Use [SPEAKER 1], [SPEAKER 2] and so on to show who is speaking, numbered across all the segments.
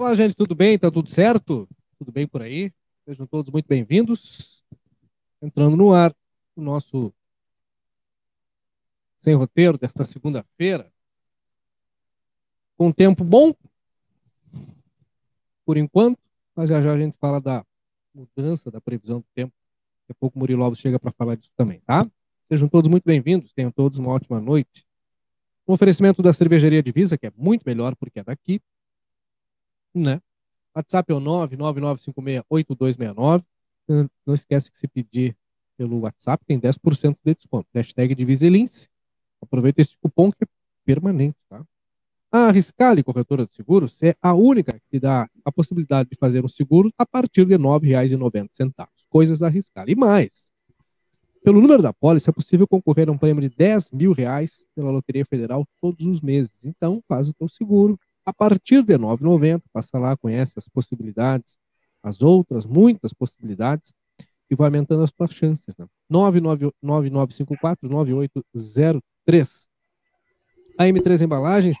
[SPEAKER 1] Olá, gente, tudo bem? Tá tudo certo? Tudo bem por aí? Sejam todos muito bem-vindos. Entrando no ar o nosso sem roteiro desta segunda-feira. Com tempo bom, por enquanto, mas já já a gente fala da mudança da previsão do tempo. Daqui a pouco o Murilo Alves chega para falar disso também, tá? Sejam todos muito bem-vindos, tenham todos uma ótima noite. Um oferecimento da Cervejaria Divisa, que é muito melhor porque é daqui, né? WhatsApp é o 999568269. Não esquece que se pedir pelo WhatsApp tem 10% de desconto. Hashtag Diviselince. Aproveita esse cupom que é permanente, tá? A Riscale Corretora de Seguros é a única que dá a possibilidade de fazer um seguro a partir de R$ 9,90. Coisas da Riscale. E mais, pelo número da pólice é possível concorrer a um prêmio de 10 mil reais pela Loteria Federal todos os meses. Então, faz o teu seguro a partir de R$ 9,90. Passa lá, conhece as possibilidades, as outras, muitas possibilidades, e vai aumentando as tuas chances. Né? 99954-9803. A M3 Embalagens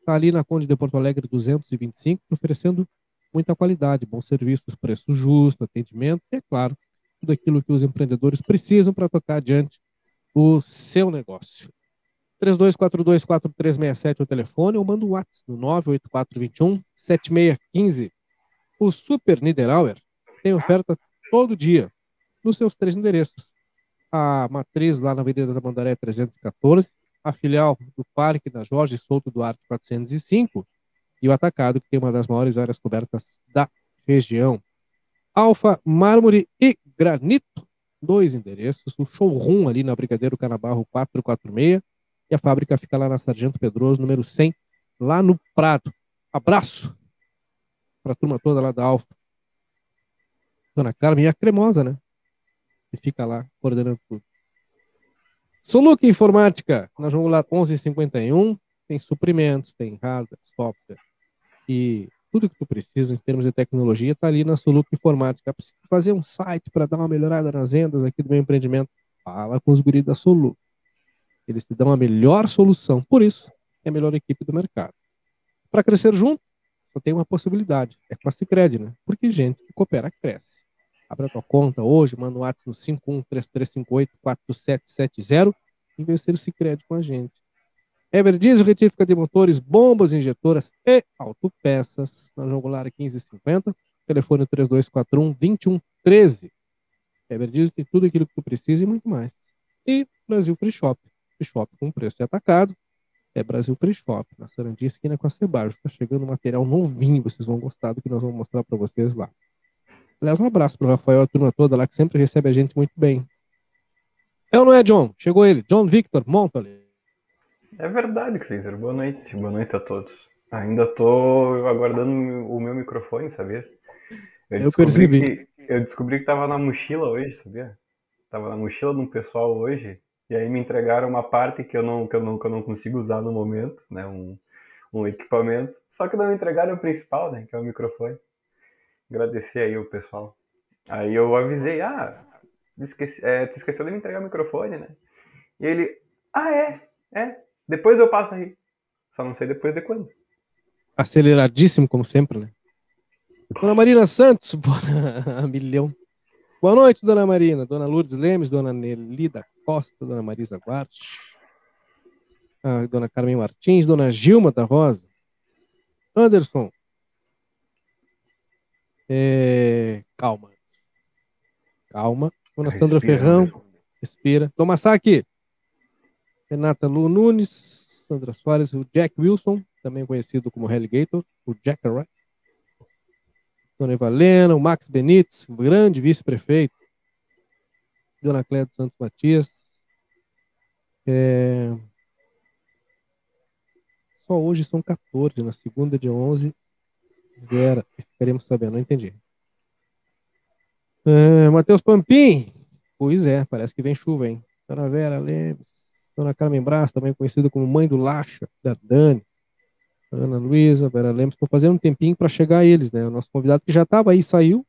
[SPEAKER 1] está ali na Conde de Porto Alegre 225, oferecendo muita qualidade, bons serviços, preço justo, atendimento e, é claro, tudo aquilo que os empreendedores precisam para tocar adiante o seu negócio. 32424367 é o telefone ou manda um WhatsApp no 98421 7615. O Super Niederauer tem oferta todo dia nos seus três endereços. A matriz lá na Avenida da Mandaré 314, a filial do Parque da Jorge Souto Duarte 405 e o Atacado, que tem uma das maiores áreas cobertas da região. Alfa, mármore e granito, dois endereços. O showroom ali na Brigadeiro Canabarro 446 e a fábrica fica lá na Sargento Pedroso, número 100, lá no Prado. Abraço para a turma toda lá da Alfa. Dona Carmen e a cremosa, né? Que fica lá coordenando tudo. Soluc Informática, vamos lá 1151, tem suprimentos, tem hardware, software e tudo que tu precisa em termos de tecnologia está ali na Soluc Informática. Precisa fazer um site para dar uma melhorada nas vendas aqui do meu empreendimento? Fala com os guris da Soluc. Eles te dão a melhor solução. Por isso, é a melhor equipe do mercado. Para crescer junto, só tem uma possibilidade. É com a Cicred, né? Porque gente que coopera cresce. Abra tua conta hoje, manda um WhatsApp no 5133584770 e vencer o Cicred com a gente. Everdiesel, retífica de motores, bombas injetoras e autopeças. Na Jongular 1550, telefone 3241-2113. Everdiesel tem tudo aquilo que tu precisa e muito mais. E Brasil Free Shop. Free Shop com preço de atacado. É Brasil Free Shop, na Sarandinha, esquina com a Cebajo. Está chegando material novinho, vocês vão gostar do que nós vamos mostrar para vocês lá. Aliás, um abraço para o Rafael e a turma toda lá, que sempre recebe a gente muito bem. É ou não é, John? Chegou ele. John Victor, monta ali.
[SPEAKER 2] É verdade, Cleiser. Boa noite. Boa noite a todos. Ainda estou aguardando o meu microfone, sabia?
[SPEAKER 1] Eu, eu percebi.
[SPEAKER 2] Que, eu descobri que estava na mochila hoje, sabia? Tava na mochila de um pessoal hoje e aí me entregaram uma parte que eu não, que eu não, que eu não consigo usar no momento, né? Um, um equipamento. Só que não me entregaram o principal, né? Que é o microfone. Agradecer aí o pessoal. Aí eu avisei, ah, esqueci, é, tu esqueceu de me entregar o microfone, né? E ele, ah, é, é, depois eu passo aí. Só não sei depois de quando.
[SPEAKER 1] Aceleradíssimo, como sempre, né? Dona Marina Santos, boa milhão. Boa noite, dona Marina, dona Lourdes Lemes, dona Nelida Costa, dona Marisa Guarte, a dona Carmen Martins, dona Gilma da Rosa, Anderson. É... Calma. Calma. Dona Sandra respira, Ferrão, respira. Toma saque. Renata Lu Nunes, Sandra Soares, o Jack Wilson, também conhecido como Helligator, o Jack Wright. Dona Evalena, o Max Benites, grande vice-prefeito, Dona Cléia dos Santos Matias. É... Só hoje são 14, na segunda de 11, zero. Ficaremos sabendo, não entendi. É, Matheus Pampim, pois é, parece que vem chuva, hein? Dona Vera Lemes, Dona Carmen Brás, também conhecida como mãe do Lacha, da Dani. Ana Luísa, Vera Lemos, estão fazendo um tempinho para chegar eles, né? O nosso convidado que já estava aí saiu.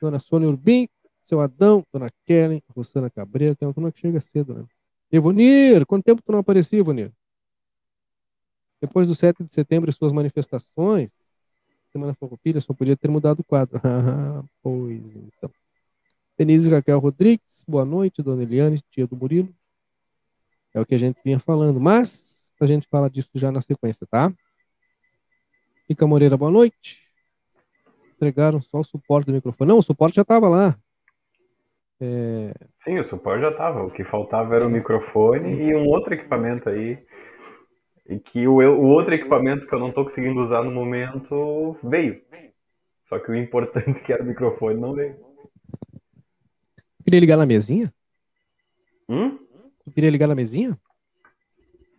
[SPEAKER 1] Dona Sônia Urbim, seu Adão, Dona Kellen, Rosana Cabreira, tem uma turma que chega cedo, né? Evonir, quanto tempo tu não aparecia, Evonir? Depois do 7 de setembro e suas manifestações, Semana Farroupilha só podia ter mudado o quadro. Ah, pois então. Denise Raquel Rodrigues, boa noite, dona Eliane, tia do Murilo. É o que a gente vinha falando, mas a gente fala disso já na sequência, tá? Mica Moreira, boa noite. Entregaram só o suporte do microfone. Não, o suporte já estava lá.
[SPEAKER 2] É... Sim, o suporte já estava. O que faltava era o microfone e um outro equipamento aí. E que o, o outro equipamento que eu não estou conseguindo usar no momento veio. Só que o importante que era o microfone não veio.
[SPEAKER 1] Queria ligar na mesinha?
[SPEAKER 2] Hum?
[SPEAKER 1] Tu queria ligar na mesinha?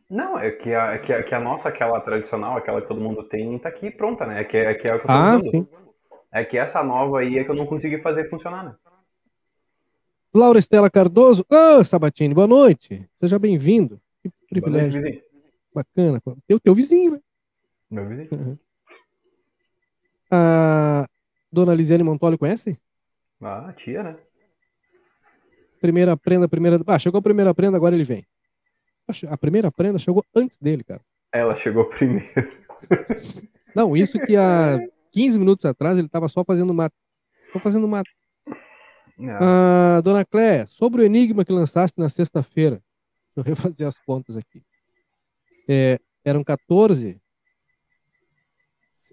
[SPEAKER 2] Não, é que a, é que, a, que a nossa, aquela tradicional, aquela que todo mundo tem, tá aqui pronta, né? É que, é que é o que eu tô
[SPEAKER 1] ah,
[SPEAKER 2] usando.
[SPEAKER 1] sim.
[SPEAKER 2] É que essa nova aí é que eu não consegui fazer funcionar, né?
[SPEAKER 1] Laura Estela Cardoso. Ô, oh, Sabatini, boa noite. Seja bem-vindo. Que privilégio.
[SPEAKER 2] Noite,
[SPEAKER 1] Bacana. Teu, teu vizinho, né?
[SPEAKER 2] Meu vizinho.
[SPEAKER 1] Uhum. A dona Lisiane Montoli conhece?
[SPEAKER 2] Ah, tia, né?
[SPEAKER 1] Primeira prenda, primeira. Ah, chegou a primeira prenda, agora ele vem. A primeira prenda chegou antes dele, cara.
[SPEAKER 2] Ela chegou primeiro.
[SPEAKER 1] Não, isso que há 15 minutos atrás ele estava só fazendo mato. Só fazendo mato. Ah, dona Cléia, sobre o enigma que lançaste na sexta-feira. Deixa eu refazer as contas aqui. É, eram 14.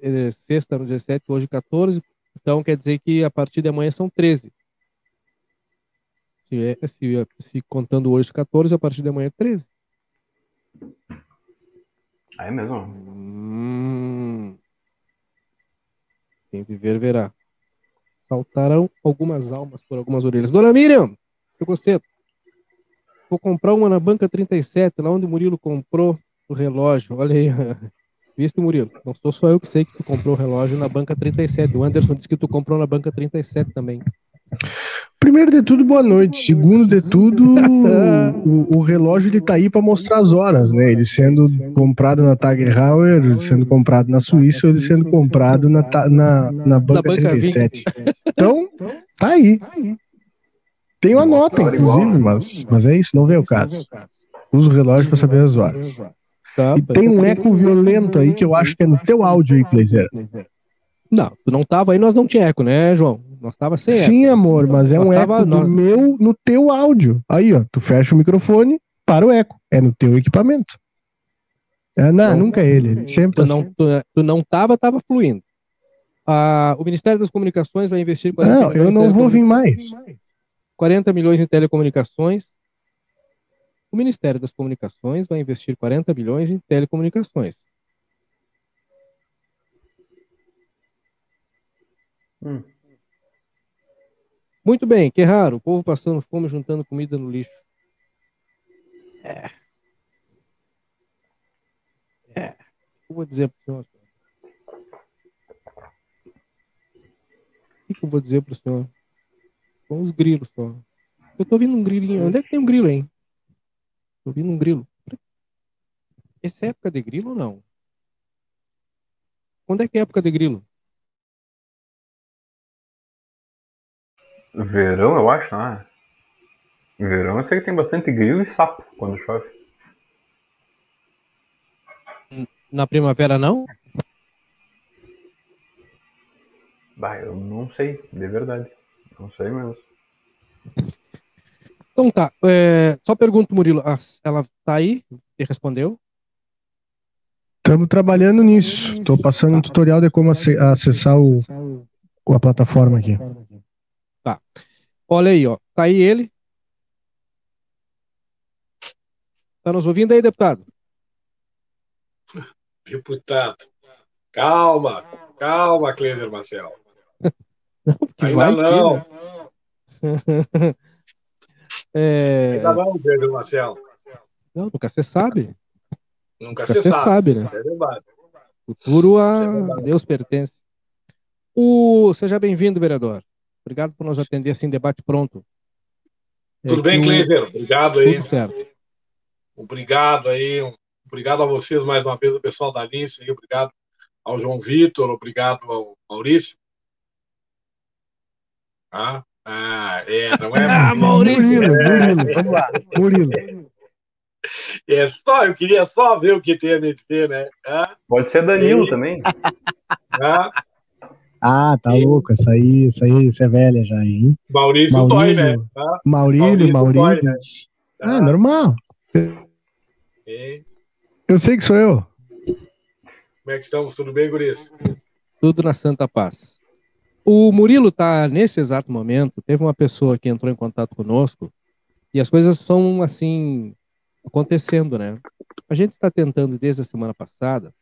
[SPEAKER 1] É, sexta, 17, hoje 14. Então quer dizer que a partir de amanhã são 13. Se, é, se, se contando hoje 14, a partir de amanhã é 13.
[SPEAKER 2] Ah, é mesmo?
[SPEAKER 1] Hum. Quem viver verá. Faltarão algumas almas por algumas orelhas. Dona Miriam, chegou cedo. Vou comprar uma na banca 37, lá onde o Murilo comprou o relógio. Olha aí. Viste, Murilo? Não sou só eu que sei que tu comprou o relógio na banca 37. O Anderson disse que tu comprou na banca 37 também.
[SPEAKER 3] Primeiro de tudo, boa noite. Segundo de tudo, o, o, relógio ele tá aí para mostrar as horas, né? Ele sendo comprado na Tag Heuer, sendo comprado na Suíça, ele sendo comprado na, na, na banca, banca 37. 20. Então, tá aí. Tem uma nota, inclusive, mas, mas é isso, não vê o caso. Usa o relógio para saber as horas. Tá, e tem um eco violento aí que eu acho que é no teu áudio aí, Cleiser.
[SPEAKER 1] Não, tu não tava aí, nós não tinha eco, né, João? Nós tava sem eco.
[SPEAKER 3] Sim, amor, mas é nós um tava, eco nós... meu no teu áudio. Aí, ó, tu fecha o microfone, para o eco. É no teu equipamento. É, não, então, nunca é ele. ele sempre
[SPEAKER 1] tu, tá não, assim. tu, tu, não tava, tava fluindo. Ah, o Ministério das Comunicações vai investir
[SPEAKER 3] 40 Não, eu não vou vir mais.
[SPEAKER 1] 40 milhões em telecomunicações. O Ministério das Comunicações vai investir 40 bilhões em telecomunicações. Hum. Muito bem, que raro. O povo passando fome juntando comida no lixo. É. É. Eu vou dizer para o O que eu vou dizer para o senhor? Com os grilos só. Eu tô ouvindo um grilinho. Onde é que tem um grilo, hein? Tô ouvindo um grilo. Essa é época de grilo ou não? Quando é que é época de grilo?
[SPEAKER 2] Verão, eu acho, não é? Verão eu sei que tem bastante grilo e sapo quando chove.
[SPEAKER 1] Na primavera não?
[SPEAKER 2] Bah, eu não sei, de verdade. Não sei mesmo.
[SPEAKER 1] Então tá. É, só pergunto, Murilo, ela tá aí? E respondeu?
[SPEAKER 3] Estamos trabalhando nisso. Estou passando um tutorial de como acessar o, a plataforma aqui.
[SPEAKER 1] Tá. Olha aí, ó. Tá aí ele. Tá nos ouvindo aí, deputado?
[SPEAKER 4] Deputado. Calma, calma, Cleiser Marcel.
[SPEAKER 1] Não, Ainda vai não.
[SPEAKER 4] é... Ainda não, Cleiser Marcel.
[SPEAKER 1] Não, nunca você sabe.
[SPEAKER 4] Nunca você sabe. sabe,
[SPEAKER 1] né? É verdade. Futuro a é Deus pertence. O... Seja bem-vindo, vereador. Obrigado por nos atender assim, debate pronto.
[SPEAKER 4] Tudo é bem, Cleiser? Obrigado aí.
[SPEAKER 1] Tudo certo.
[SPEAKER 4] Obrigado aí. Obrigado a vocês mais uma vez, o pessoal da Alice. Obrigado ao João Vitor, obrigado ao Maurício. Ah, ah é, não é?
[SPEAKER 1] ah, Maurício!
[SPEAKER 3] Murilo, Murilo, vamos lá, Murilo.
[SPEAKER 4] É só, eu queria só ver o que tem a dizer, né? Ah,
[SPEAKER 2] Pode ser Danilo e... também.
[SPEAKER 3] Ah, ah, tá e... louco, essa aí, essa aí, essa é velha já, hein?
[SPEAKER 4] Maurício, Maurício Toy, né?
[SPEAKER 3] Ah, Maurílio, Maurício. Maurício. Né? Ah, ah, normal. E... Eu sei que sou eu.
[SPEAKER 4] Como é que estamos? Tudo bem, Guris?
[SPEAKER 1] Tudo na Santa Paz. O Murilo está nesse exato momento. Teve uma pessoa que entrou em contato conosco e as coisas são assim acontecendo, né? A gente está tentando desde a semana passada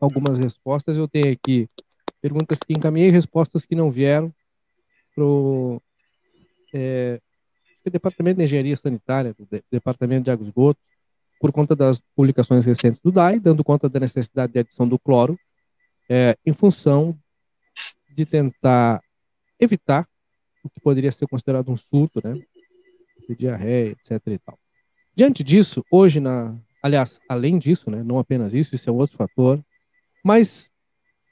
[SPEAKER 1] algumas respostas. Eu tenho aqui perguntas que encaminhei, respostas que não vieram para o é, Departamento de Engenharia Sanitária, do Departamento de Água e Esgoto, por conta das publicações recentes do DAI, dando conta da necessidade de adição do cloro, é, em função de tentar evitar o que poderia ser considerado um surto, né, de diarreia, etc. E tal. Diante disso, hoje, na, aliás, além disso, né, não apenas isso, isso é um outro fator, mas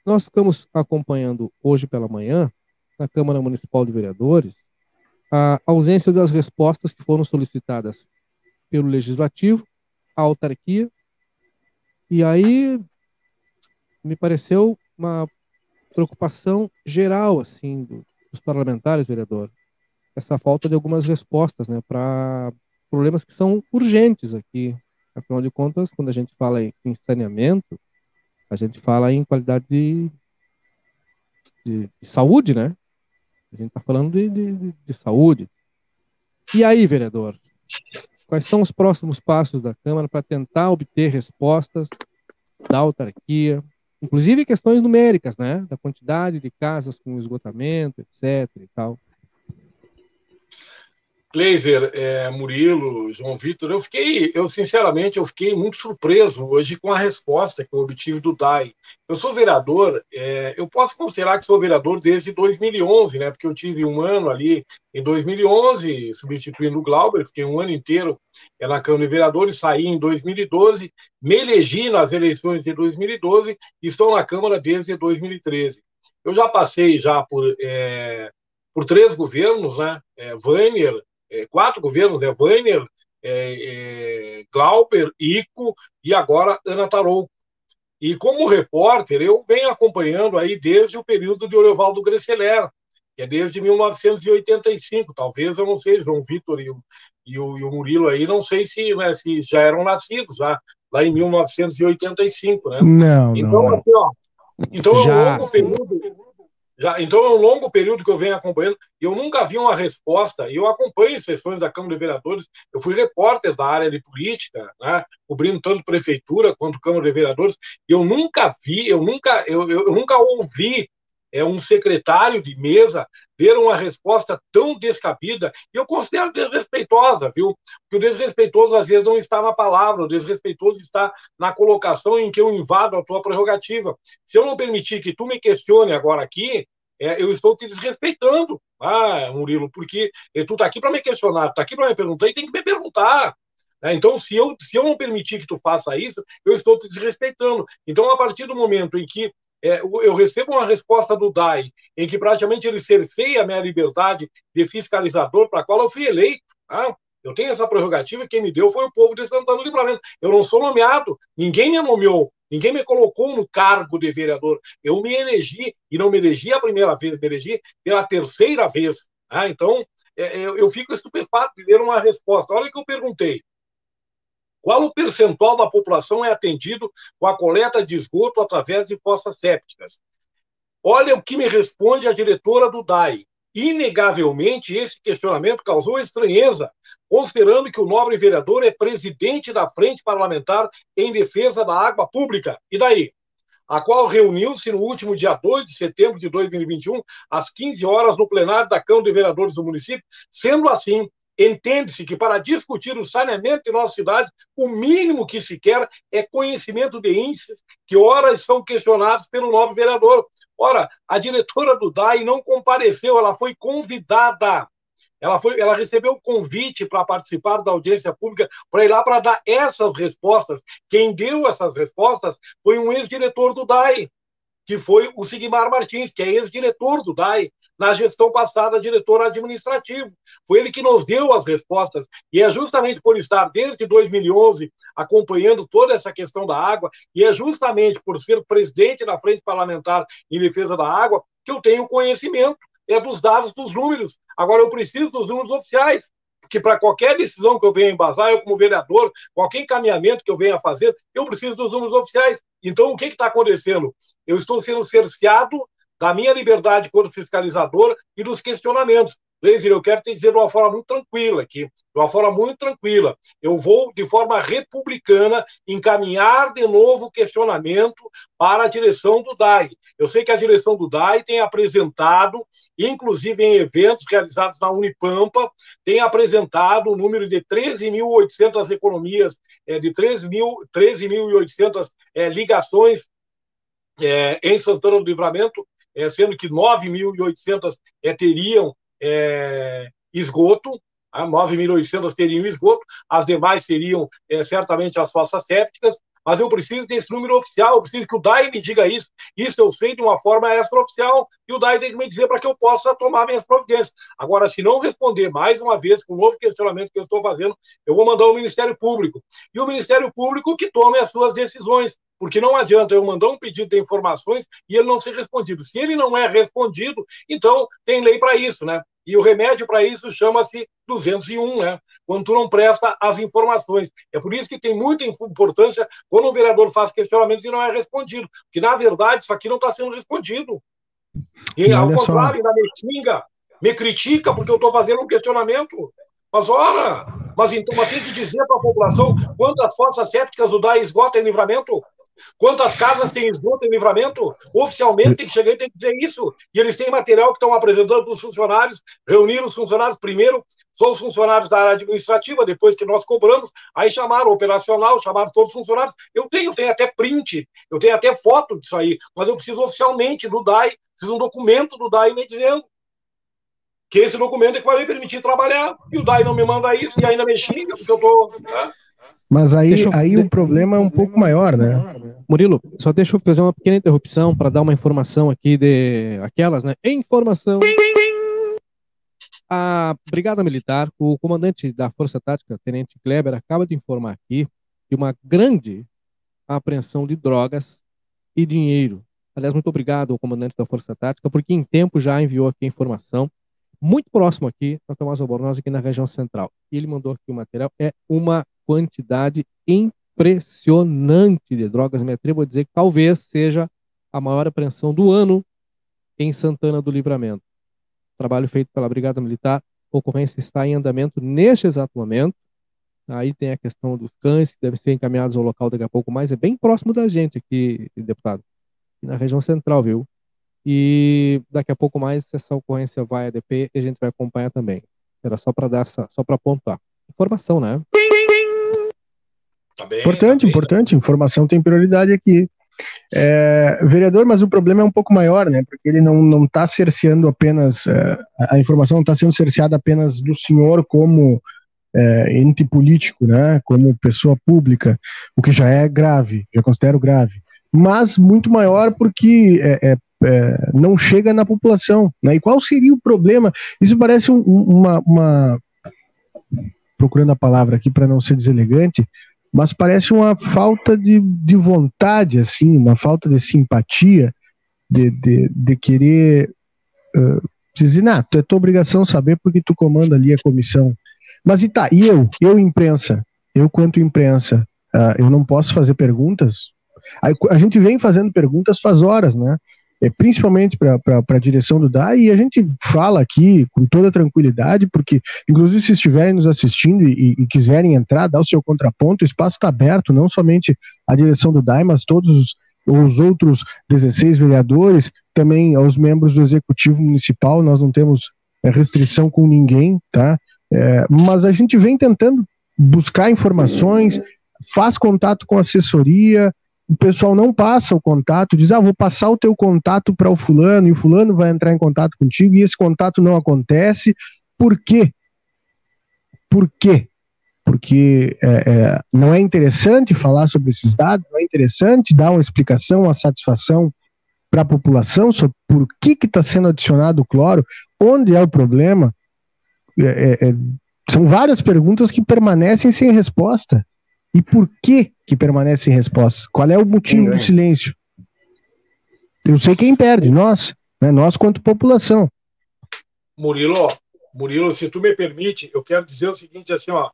[SPEAKER 1] nós ficamos acompanhando hoje pela manhã, na Câmara Municipal de Vereadores, a ausência das respostas que foram solicitadas pelo Legislativo a autarquia. E aí me pareceu uma preocupação geral assim do, dos parlamentares, vereador, essa falta de algumas respostas, né, para problemas que são urgentes aqui. Afinal de contas, quando a gente fala em, saneamento, a gente fala em qualidade de, de, de saúde, né? A gente está falando de, de, de saúde. E aí, vereador, Quais são os próximos passos da Câmara para tentar obter respostas da autarquia, inclusive questões numéricas, né, da quantidade de casas com esgotamento, etc. e tal.
[SPEAKER 4] Kleiser, é, Murilo, João Vitor, eu fiquei, eu sinceramente, eu fiquei muito surpreso hoje com a resposta que eu obtive do DAI. Eu sou vereador, é, eu posso considerar que sou vereador desde 2011, né? Porque eu tive um ano ali em 2011, substituindo o Glauber, fiquei um ano inteiro é, na Câmara de Vereadores, saí em 2012, me elegi nas eleições de 2012 e estou na Câmara desde 2013. Eu já passei já por, é, por três governos, né? É, é, quatro governos, né? Weiner, é, é, Glauber, Ico e agora Ana Tarouco. E como repórter, eu venho acompanhando aí desde o período de Oriovaldo Gresseler, que é desde 1985. Talvez, eu não sei, João Vitor e o, e o, e o Murilo aí, não sei se, né, se já eram nascidos já, lá em 1985, né?
[SPEAKER 3] Não, então, não. Assim, ó,
[SPEAKER 4] então já, é um longo período já, então, é um longo período que eu venho acompanhando e eu nunca vi uma resposta. E eu acompanho sessões da Câmara de Vereadores. Eu fui repórter da área de política, né, cobrindo tanto prefeitura quanto Câmara de Vereadores. E eu nunca vi, eu nunca, eu, eu, eu nunca ouvi é, um secretário de mesa ter uma resposta tão descabida, e eu considero desrespeitosa, viu? Porque o desrespeitoso às vezes não está na palavra, o desrespeitoso está na colocação em que eu invado a tua prerrogativa. Se eu não permitir que tu me questione agora aqui, é, eu estou te desrespeitando, ah, Murilo, porque tu está aqui para me questionar, tu está aqui para me perguntar e tem que me perguntar. É, então, se eu, se eu não permitir que tu faça isso, eu estou te desrespeitando. Então, a partir do momento em que é, eu recebo uma resposta do DAI em que praticamente ele cerceia a minha liberdade de fiscalizador para a qual eu fui eleito. Tá? Eu tenho essa prerrogativa, quem me deu foi o povo de Santana do Livramento. Eu não sou nomeado, ninguém me nomeou, ninguém me colocou no cargo de vereador. Eu me elegi, e não me elegi a primeira vez, me elegi pela terceira vez. Tá? Então, é, é eu fico estupefato de ler uma resposta. Olha o que eu perguntei. Qual o percentual da população é atendido com a coleta de esgoto através de fossas sépticas? Olha o que me responde a diretora do DAI. Inegavelmente, esse questionamento causou estranheza, considerando que o nobre vereador é presidente da Frente Parlamentar em Defesa da Água Pública. E daí? A qual reuniu-se no último dia 2 de setembro de 2021, às 15 horas, no plenário da Câmara de Vereadores do município. Sendo assim, Entende-se que para discutir o saneamento em nossa cidade, o mínimo que se quer é conhecimento de índices que, ora, são questionados pelo novo vereador. Ora, a diretora do DAI não compareceu, ela foi convidada. Ela, foi, ela recebeu o convite para participar da audiência pública, para ir lá para dar essas respostas. Quem deu essas respostas foi um ex-diretor do DAI, que foi o Sigmar Martins, que é ex-diretor do DAI na gestão passada, diretor administrativo. Foi ele que nos deu as respostas. E é justamente por estar desde 2011 acompanhando toda essa questão da água, e é justamente por ser presidente da Frente Parlamentar em Defesa da Água, que eu tenho conhecimento é dos dados, dos números. Agora, eu preciso dos números oficiais que para qualquer decisão que eu venha embasar, eu como vereador, qualquer encaminhamento que eu venha fazer, eu preciso dos números oficiais. Então, o que está acontecendo? Eu estou sendo cerceado da minha liberdade como fiscalizador e dos questionamentos. Laser, eu quero te dizer de uma forma muito tranquila aqui, de uma forma muito tranquila. Eu vou, de forma republicana, encaminhar de novo questionamento para a direção do DAI. Eu sei que a direção do DAI tem apresentado, inclusive em eventos realizados na Unipampa, tem apresentado o número de 13.800 economias, é, de 13.800 é, ligações é, em Santana do Livramento, é, sendo que 9.800 é, teriam é, esgoto, 9.800 tá? teriam esgoto, as demais seriam é, certamente as fossas sépticas, mas eu preciso desse número oficial, eu preciso que o DAI me diga isso. Isso eu sei de uma forma extraoficial e o DAI tem que me dizer para que eu possa tomar minhas providências. Agora, se não responder mais uma vez com o novo questionamento que eu estou fazendo, eu vou mandar ao Ministério Público. E o Ministério Público que tome as suas decisões, porque não adianta eu mandar um pedido de informações e ele não ser respondido. Se ele não é respondido, então tem lei para isso, né? E o remédio para isso chama-se 201, né? Quando tu não presta as informações. É por isso que tem muita importância quando um vereador faz questionamentos e não é respondido. Porque, na verdade, isso aqui não está sendo respondido. E, e ao contrário, ainda me xinga, me critica porque eu estou fazendo um questionamento. Mas, ora, mas então mas tem que dizer para a população quantas fossas sépticas o DAI esgota em livramento? Quantas casas tem esgoto em livramento? Oficialmente tem que chegar e tem que dizer isso. E eles têm material que estão apresentando para os funcionários, reuniram os funcionários primeiro, são os funcionários da área administrativa, depois que nós cobramos, aí chamaram o operacional, chamaram todos os funcionários. Eu tenho, tenho até print, eu tenho até foto disso aí, mas eu preciso oficialmente do DAI, preciso um documento do DAI me dizendo que esse documento é que vai me permitir trabalhar. E o DAI não me manda isso e ainda me xinga, porque eu estou. Né?
[SPEAKER 3] Mas aí, eu... aí o problema é um pouco maior, né?
[SPEAKER 1] Murilo, só deixa eu fazer uma pequena interrupção para dar uma informação aqui de aquelas, né? Informação. A Brigada Militar, o comandante da Força Tática, Tenente Kleber, acaba de informar aqui de uma grande apreensão de drogas e dinheiro. Aliás, muito obrigado ao comandante da Força Tática, porque em tempo já enviou aqui a informação, muito próximo aqui, na Tomás Albornoz, aqui na região central. E ele mandou aqui o material. É uma quantidade impressionante de drogas. Me atrevo a dizer que talvez seja a maior apreensão do ano em Santana do Livramento. Trabalho feito pela Brigada Militar, a ocorrência está em andamento neste exato momento. Aí tem a questão dos cães que devem ser encaminhados ao local daqui a pouco mais. É bem próximo da gente aqui, deputado, na região central, viu? E daqui a pouco mais essa ocorrência vai a DP e a gente vai acompanhar também. Era só para dar essa, só para apontar. Informação, né?
[SPEAKER 3] Tá bem, importante, tá bem, importante. Tá Informação tem prioridade aqui. É, vereador, mas o problema é um pouco maior, né? Porque ele não está cerceando apenas, é, a informação não está sendo cerceada apenas do senhor como é, ente político, né? Como pessoa pública, o que já é grave, já considero grave. Mas muito maior porque é, é, é, não chega na população, né? E qual seria o problema? Isso parece um, uma, uma procurando a palavra aqui para não ser deselegante, mas parece uma falta de, de vontade, assim, uma falta de simpatia, de, de, de querer uh, dizer, não, é tua obrigação saber porque tu comanda ali a comissão. Mas e tá, e eu, eu imprensa, eu quanto imprensa, uh, eu não posso fazer perguntas? A, a gente vem fazendo perguntas faz horas, né? É, principalmente para a direção do DAI, e a gente fala aqui com toda tranquilidade, porque, inclusive, se estiverem nos assistindo e, e quiserem entrar, dar o seu contraponto, o espaço está aberto, não somente a direção do DAI, mas todos os, os outros 16 vereadores, também aos membros do Executivo Municipal, nós não temos é, restrição com ninguém, tá? É, mas a gente vem tentando buscar informações, faz contato com assessoria, o pessoal não passa o contato, diz, ah, vou passar o teu contato para o fulano, e o fulano vai entrar em contato contigo, e esse contato não acontece. Por quê? Por quê? Porque é, é, não é interessante falar sobre esses dados, não é interessante dar uma explicação, uma satisfação para a população sobre por que está sendo adicionado o cloro, onde é o problema. É, é, é, são várias perguntas que permanecem sem resposta. E por que que permanece sem resposta? Qual é o motivo do silêncio? Eu sei quem perde, nós, né? nós quanto população.
[SPEAKER 4] Murilo, Murilo, se tu me permite, eu quero dizer o seguinte, assim, ó,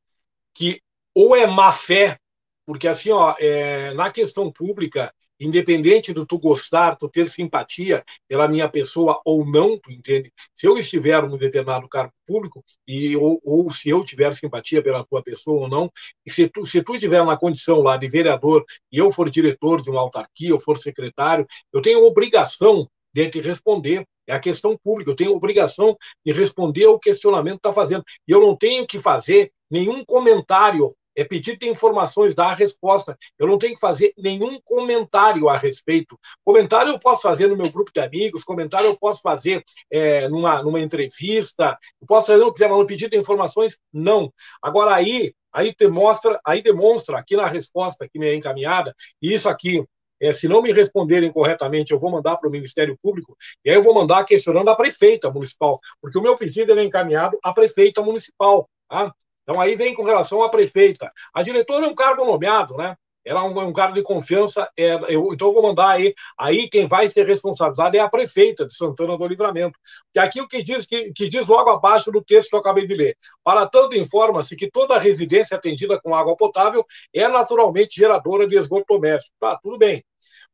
[SPEAKER 4] que ou é má fé, porque assim, ó, é, na questão pública, independente do tu gostar, tu ter simpatia pela minha pessoa ou não, tu entende? Se eu estiver num determinado cargo público e ou, ou se eu tiver simpatia pela tua pessoa ou não, e se tu se tu estiver na condição lá de vereador e eu for diretor de uma autarquia, ou for secretário, eu tenho obrigação de te responder. É a questão pública. Eu tenho obrigação de responder ao questionamento que está fazendo. E eu não tenho que fazer nenhum comentário é pedir ter informações, dar a resposta. Eu não tenho que fazer nenhum comentário a respeito. Comentário eu posso fazer no meu grupo de amigos, comentário eu posso fazer é, numa, numa entrevista, eu posso fazer o que quiser, mas no pedido de informações, não. Agora aí, aí demonstra, aí demonstra aqui na resposta que me é encaminhada, e isso aqui é, se não me responderem corretamente, eu vou mandar para o Ministério Público, e aí eu vou mandar questionando a prefeita municipal, porque o meu pedido é encaminhado à prefeita municipal. Tá? Então aí vem com relação à prefeita. A diretora é um cargo nomeado, né? Ela é um, um cargo de confiança. É, eu, então eu vou mandar aí. Aí quem vai ser responsabilizado é a prefeita de Santana do Livramento. Que aqui o que diz, que, que diz logo abaixo do texto que eu acabei de ler. Para tanto, informa-se que toda residência atendida com água potável é naturalmente geradora de esgoto doméstico. Tá, tudo bem.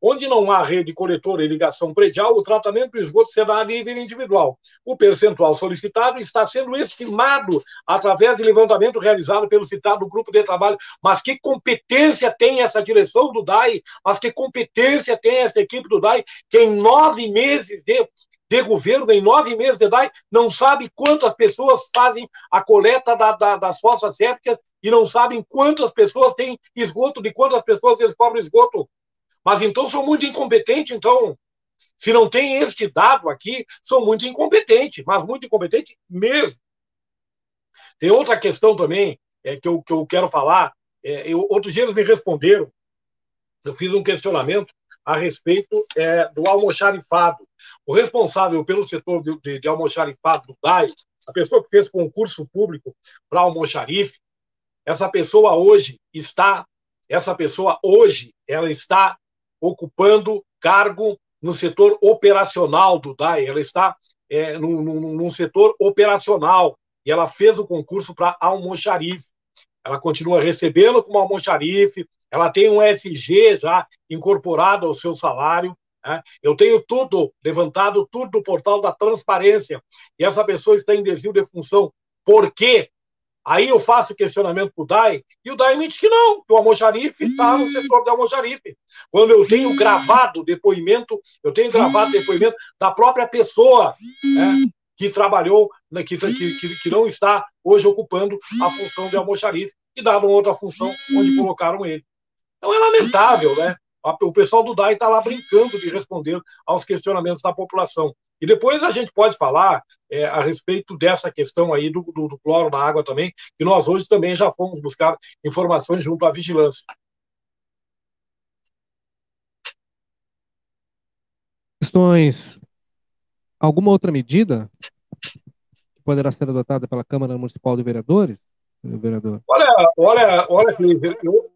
[SPEAKER 4] Onde não há rede coletora e ligação predial, o tratamento do esgoto será a nível individual. O percentual solicitado está sendo estimado através de levantamento realizado pelo citado grupo de trabalho. Mas que competência tem essa direção do DAI? Mas que competência tem essa equipe do DAI que em nove meses de de governo, em nove meses de idade, não sabe quantas pessoas fazem a coleta da, da, das fossas sépticas e não sabem quantas pessoas têm esgoto, de quantas pessoas eles cobram esgoto. Mas então são muito incompetentes, então. Se não tem este dado aqui, são muito incompetentes, mas muito incompetentes mesmo. Tem outra questão também é, que, eu, que eu quero falar. É, eu, me responderam, eu fiz um questionamento a respeito é, do almoxarifado. O responsável pelo setor de, de, de almoxarifado do DAI, a pessoa que fez concurso público para almoxarife, essa pessoa hoje está, essa pessoa hoje, ela está ocupando cargo no setor operacional do DAE. Ela está é, num, num, num setor operacional e ela fez o concurso para almoxarife. Ela continua recebendo como almoxarife, ela tem um SG já incorporado ao seu salário. Né? Eu tenho tudo levantado, tudo do portal da transparência. E essa pessoa está em desvio de função. Por quê? Aí eu faço o questionamento para o DAI, e o DAI me diz que não, que o almoxarife está no setor do almoxarife. Quando eu tenho gravado depoimento, eu tenho gravado depoimento da própria pessoa né, que trabalhou, né, que, que, que, não está hoje ocupando a função de almoxarife, e dado outra função onde colocaram ele. Então é lamentável, né? O pessoal do DAI está lá brincando de responder aos questionamentos da população. E depois a gente pode falar é, a respeito dessa questão aí do, do, do, cloro na água também, que nós hoje também já fomos buscar informações junto à vigilância.
[SPEAKER 1] Questões. Alguma outra medida que poderá ser adotada pela Câmara Municipal de Vereadores?
[SPEAKER 4] Vereador? Olha, olha, olha, Cleiser, eu,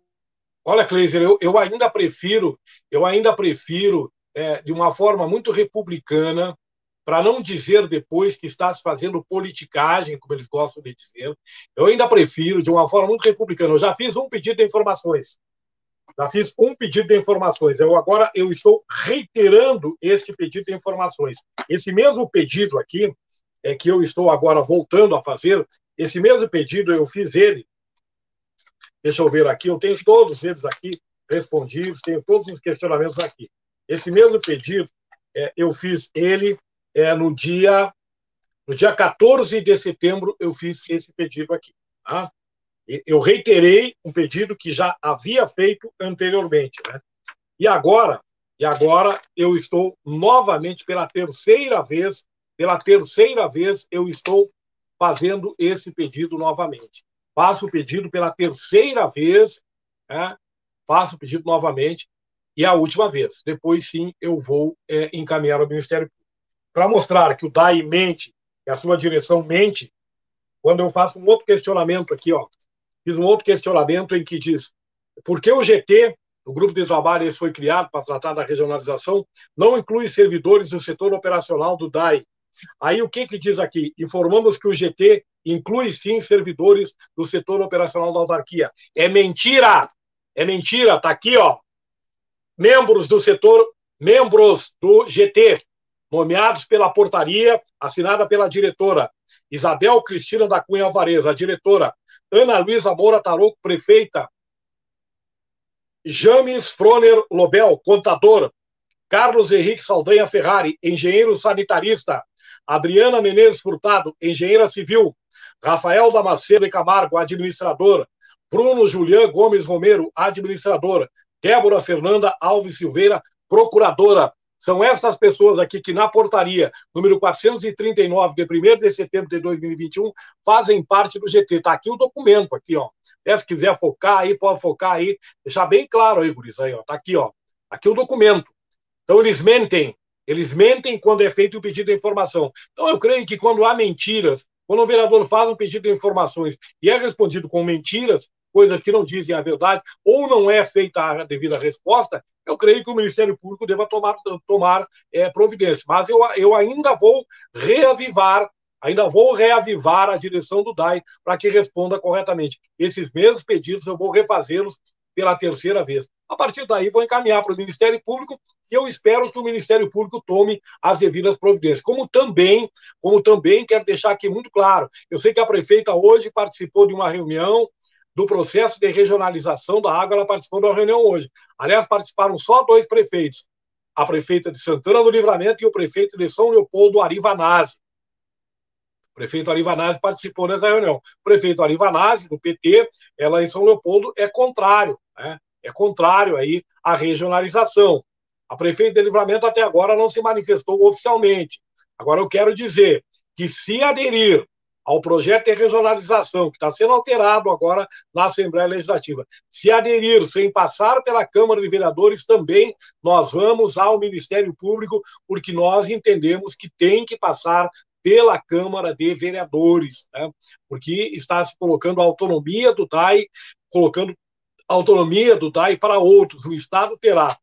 [SPEAKER 4] olha, Cleiser, eu, eu ainda prefiro, eu ainda prefiro, é, de uma forma muito republicana, para não dizer depois que está se fazendo politicagem, como eles gostam de dizer. Eu ainda prefiro, de uma forma muito republicana, eu já fiz um pedido de informações. Já fiz um pedido de informações. Eu agora eu estou reiterando este pedido de informações. Esse mesmo pedido aqui é que eu estou agora voltando a fazer. Esse mesmo pedido eu fiz ele. Deixa eu ver aqui, eu tenho todos eles aqui respondidos, tenho todos os questionamentos aqui. Esse mesmo pedido é, eu fiz ele é, no dia no dia 14 de setembro eu fiz esse pedido aqui. Tá? Eu reiterei um pedido que já havia feito anteriormente, né? E agora, e agora eu estou novamente pela terceira vez, pela terceira vez eu estou fazendo esse pedido novamente. Faço o pedido pela terceira vez, né? faço o pedido novamente e a última vez. Depois, sim, eu vou é, encaminhar ao Ministério. Para mostrar que o DAI mente, que a sua direção mente, quando eu faço um outro questionamento aqui, ó, fiz um outro questionamento em que diz por que o GT, o grupo de trabalho, esse foi criado para tratar da regionalização, não inclui servidores do setor operacional do DAI. Aí o que que diz aqui? Informamos que o GT inclui sim servidores do setor operacional da autarquia. É mentira! É mentira, tá aqui, ó. Membros do setor, membros do GT, nomeados pela portaria assinada pela diretora Isabel Cristina da Cunha Alvarez, a diretora Ana Luísa Moura Taroco, prefeita James Froner Lobel, contador Carlos Henrique Saldanha Ferrari, engenheiro sanitarista, Adriana Menezes Furtado, engenheira civil, Rafael Damasceno e Camargo, administrador, Bruno Julian Gomes Romero, administrador, Débora Fernanda Alves Silveira, procuradora. São estas pessoas aqui que, na portaria número 439, de 1 de setembro de 2021, fazem parte do GT. Está aqui o documento, aqui, ó. Se quiser focar aí, pode focar aí. Deixar bem claro aí, Guris, aí, ó. Está aqui, ó. Aqui o documento. Então, eles mentem. Eles mentem quando é feito o pedido de informação. Então, eu creio que quando há mentiras, quando o vereador faz um pedido de informações e é respondido com mentiras, coisas que não dizem a verdade, ou não é feita a devida resposta, eu creio que o Ministério Público deva tomar, tomar é, providência. Mas eu, eu ainda vou reavivar, ainda vou reavivar a direção do DAI para que responda corretamente. Esses mesmos pedidos eu vou refazê-los pela terceira vez. A partir daí, vou encaminhar para o Ministério Público e eu espero que o Ministério Público tome as devidas providências. Como também, como também quero deixar aqui muito claro, eu sei que a prefeita hoje participou de uma reunião do processo de regionalização da água, ela participou da reunião hoje. Aliás, participaram só dois prefeitos, a prefeita de Santana do Livramento e o prefeito de São Leopoldo, Arivanazzi. O prefeito Arivanazzi participou dessa reunião. O prefeito Arivanazzi, do PT, ela em São Leopoldo, é contrário, né? é contrário aí à regionalização. A prefeita de Livramento até agora não se manifestou oficialmente. Agora eu quero dizer que se aderir ao projeto de regionalização, que está sendo alterado agora na Assembleia Legislativa, se aderir sem passar pela Câmara de Vereadores, também nós vamos ao Ministério Público, porque nós entendemos que tem que passar pela Câmara de Vereadores, né? porque está se colocando a autonomia do DAI, colocando autonomia do DAI para outros. O Estado terá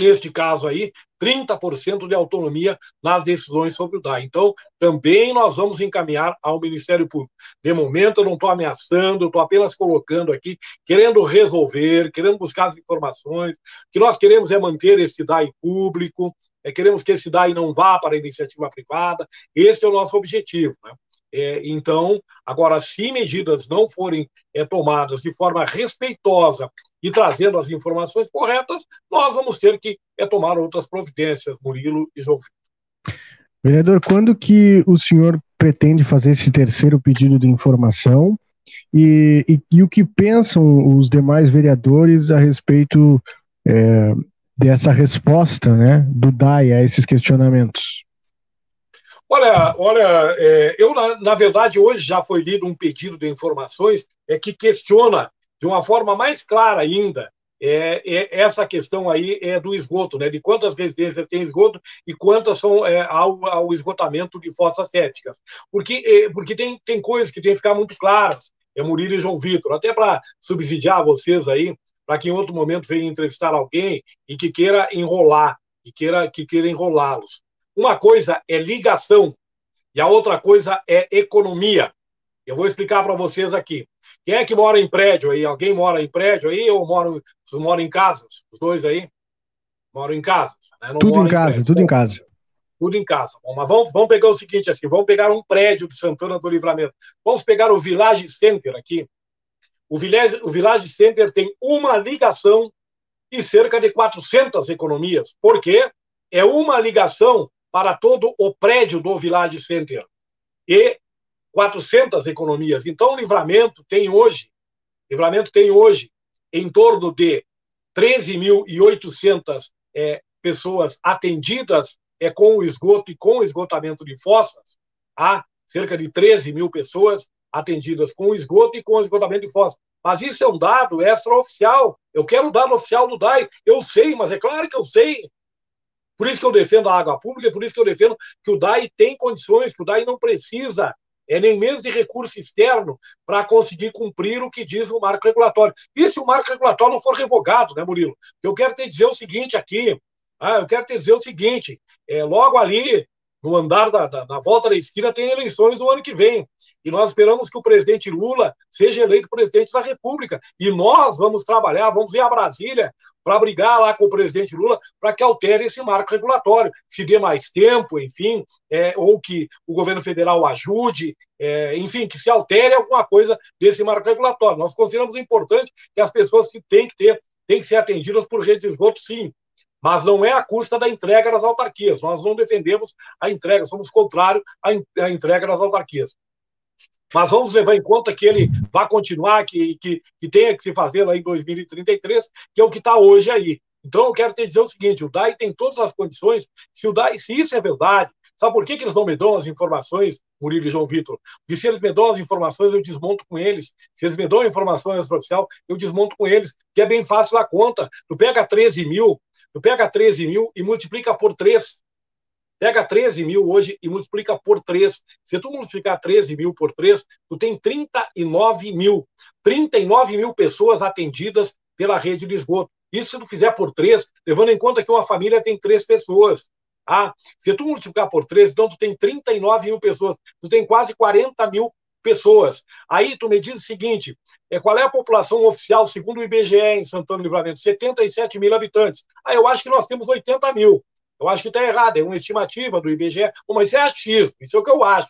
[SPEAKER 4] neste caso aí, 30% de autonomia nas decisões sobre o DAI. Então, também nós vamos encaminhar ao Ministério Público. De momento, eu não estou ameaçando, estou apenas colocando aqui, querendo resolver, querendo buscar as informações. O que nós queremos é manter esse DAI público, é, queremos que esse DAI não vá para a iniciativa privada. Esse é o nosso objetivo. Né? É, então, agora, se medidas não forem é, tomadas de forma respeitosa e trazendo as informações corretas, nós vamos ter que é, tomar outras providências, Murilo e João Vitor.
[SPEAKER 3] Vereador, quando que o senhor pretende fazer esse terceiro pedido de informação e, e, e o que pensam os demais vereadores a respeito é, dessa resposta né, do DAI a esses questionamentos?
[SPEAKER 4] Olha, olha, é, eu na, na, verdade hoje já foi lido um pedido de informações é que questiona de uma forma mais clara ainda é, é, essa questão aí é do esgoto, né? De quantas residências tem esgoto e quantas são é, ao, ao, esgotamento de fossas sépticas. Porque, é, porque tem, tem coisas que tem que ficar muito claras. É Murilo e João Vitor, até para subsidiar vocês aí, para que em outro momento venham entrevistar alguém e que queira enrolar, que queira, que queira enrolá-los. Uma coisa é ligação e a outra coisa é economia. Eu vou explicar para vocês aqui. Quem é que mora em prédio aí? Alguém mora em prédio aí ou moram, moram em casas? Os dois aí? Moram em casas.
[SPEAKER 3] Né? tudo em casa, em tudo em casa.
[SPEAKER 4] Tudo em casa. Bom, mas vamos, vamos pegar o seguinte assim, vamos pegar um prédio de Santana do Livramento. Vamos pegar o Village Center aqui. O Village, o Village Center tem uma ligação e cerca de 400 economias. Por quê? É uma ligação para todo o prédio do Village Center. E 400 economias. Então, o livramento tem hoje, livramento tem hoje em torno de 13.800 é, pessoas atendidas é, com o esgoto e com o esgotamento de fossas. Há cerca de 13 mil pessoas atendidas com o esgoto e com o esgotamento de fossas. Mas isso é um dado extraoficial. Eu quero o dado oficial do DAI. Eu sei, mas é claro que eu sei. Por isso que eu defendo a água pública, por isso que eu defendo que o DAI tem condições, que o DAI não precisa é nem mesmo de recurso externo para conseguir cumprir o que diz o marco regulatório. E se o marco regulatório não for revogado, né, Murilo? Eu quero te dizer o seguinte aqui, ah, eu quero te dizer o seguinte, é, logo ali no andar da, da, da, volta da esquina tem eleições no ano que vem. E nós esperamos que o presidente Lula seja eleito presidente da República. E nós vamos trabalhar, vamos ir a Brasília para brigar lá com o presidente Lula para que altere esse marco regulatório, se dê mais tempo, enfim, é, ou que o governo federal ajude, é, enfim, que se altere alguma coisa desse marco regulatório. Nós consideramos importante que as pessoas que têm que ter, têm que ser atendidas por rede de esgoto, sim, mas não é a custa da entrega das autarquias. Nós não defendemos a entrega, somos contrários à entrega das autarquias. Mas vamos levar em conta que ele vai continuar, que, que, que tenha que se fazer lá em 2033, que é o que está hoje aí. Então, eu quero te dizer o seguinte: o DAI tem todas as condições. Se o DAI, se isso é verdade, sabe por que, que eles não me dão as informações, Murilo e João Vitor? Porque se eles me dão as informações, eu desmonto com eles. Se eles me dão a informação extraoficial, eu desmonto com eles, que é bem fácil a conta. Tu pega 13 mil, Tu pega 13 mil e multiplica por 3. Pega 13 mil hoje e multiplica por 3. Se tu multiplicar 13 mil por 3, tu tem 39 mil. 39 mil pessoas atendidas pela rede de esgoto. Isso se tu fizer por 3, levando em conta que uma família tem três pessoas. Ah, se tu multiplicar por 3, então tu tem 39 mil pessoas. Tu tem quase 40 mil pessoas. Aí tu me diz o seguinte: é, qual é a população oficial, segundo o IBGE, em Santana do Livramento? 77 mil habitantes. Ah, eu acho que nós temos 80 mil. Eu acho que está errado, é uma estimativa do IBGE. Mas isso é achismo, isso é o que eu acho.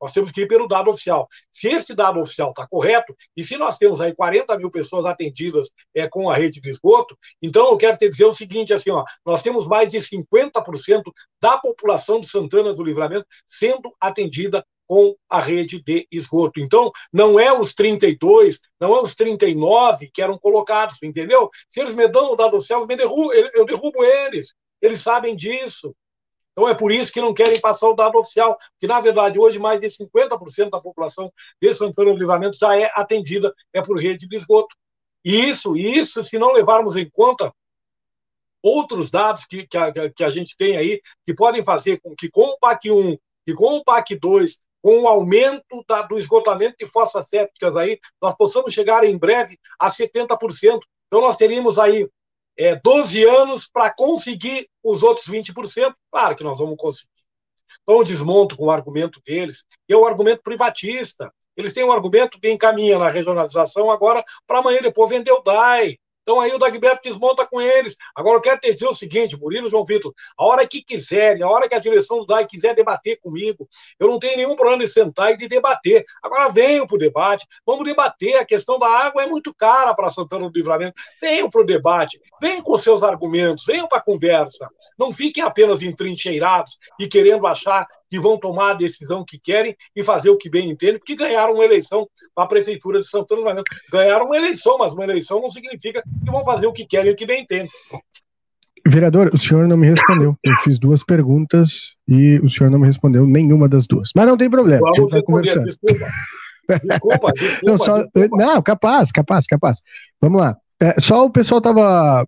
[SPEAKER 4] Nós temos que ir pelo dado oficial. Se este dado oficial está correto, e se nós temos aí 40 mil pessoas atendidas é, com a rede de esgoto, então eu quero te dizer o seguinte: assim, ó, nós temos mais de 50% da população de Santana do Livramento sendo atendida com a rede de esgoto. Então, não é os 32, não é os 39 que eram colocados, entendeu? Se eles me dão o dado eu derrubo, eu derrubo eles. Eles sabem disso. Então é por isso que não querem passar o dado oficial, que na verdade hoje mais de 50% da população de Santana do Livramento já é atendida é por rede de esgoto. E isso, isso se não levarmos em conta outros dados que, que, a, que a gente tem aí, que podem fazer com que com o PAC 1 e com o PAC 2 com o aumento da, do esgotamento de fossas sépticas aí, nós possamos chegar em breve a 70%. Então, nós teríamos aí é, 12 anos para conseguir os outros 20%. Claro que nós vamos conseguir. Então, eu desmonto com o argumento deles, é o argumento privatista. Eles têm um argumento que encaminha na regionalização agora para amanhã depois vender o DAI. Então aí o Dagberto desmonta com eles. Agora eu quero te dizer o seguinte, Murilo João Vitor, a hora que quiserem, a hora que a direção do DAI quiser debater comigo, eu não tenho nenhum problema de sentar e de debater. Agora venham para o debate, vamos debater. A questão da água é muito cara para Santana do Livramento. Venham para o debate, venham com seus argumentos, venham para a conversa. Não fiquem apenas entrincheirados e querendo achar que vão tomar a decisão que querem e fazer o que bem entendem, porque ganharam uma eleição para a Prefeitura de Santana do Livramento. Ganharam uma eleição, mas uma eleição não significa que vão fazer o que querem e o que bem entendem.
[SPEAKER 3] Vereador, o senhor não me respondeu. Eu fiz duas perguntas e o senhor não me respondeu nenhuma das duas. Mas não tem problema, Vamos a gente vai conversando. Desculpa. Desculpa, desculpa, não, só, desculpa. não, capaz, capaz, capaz. Vamos lá. É, só o pessoal tava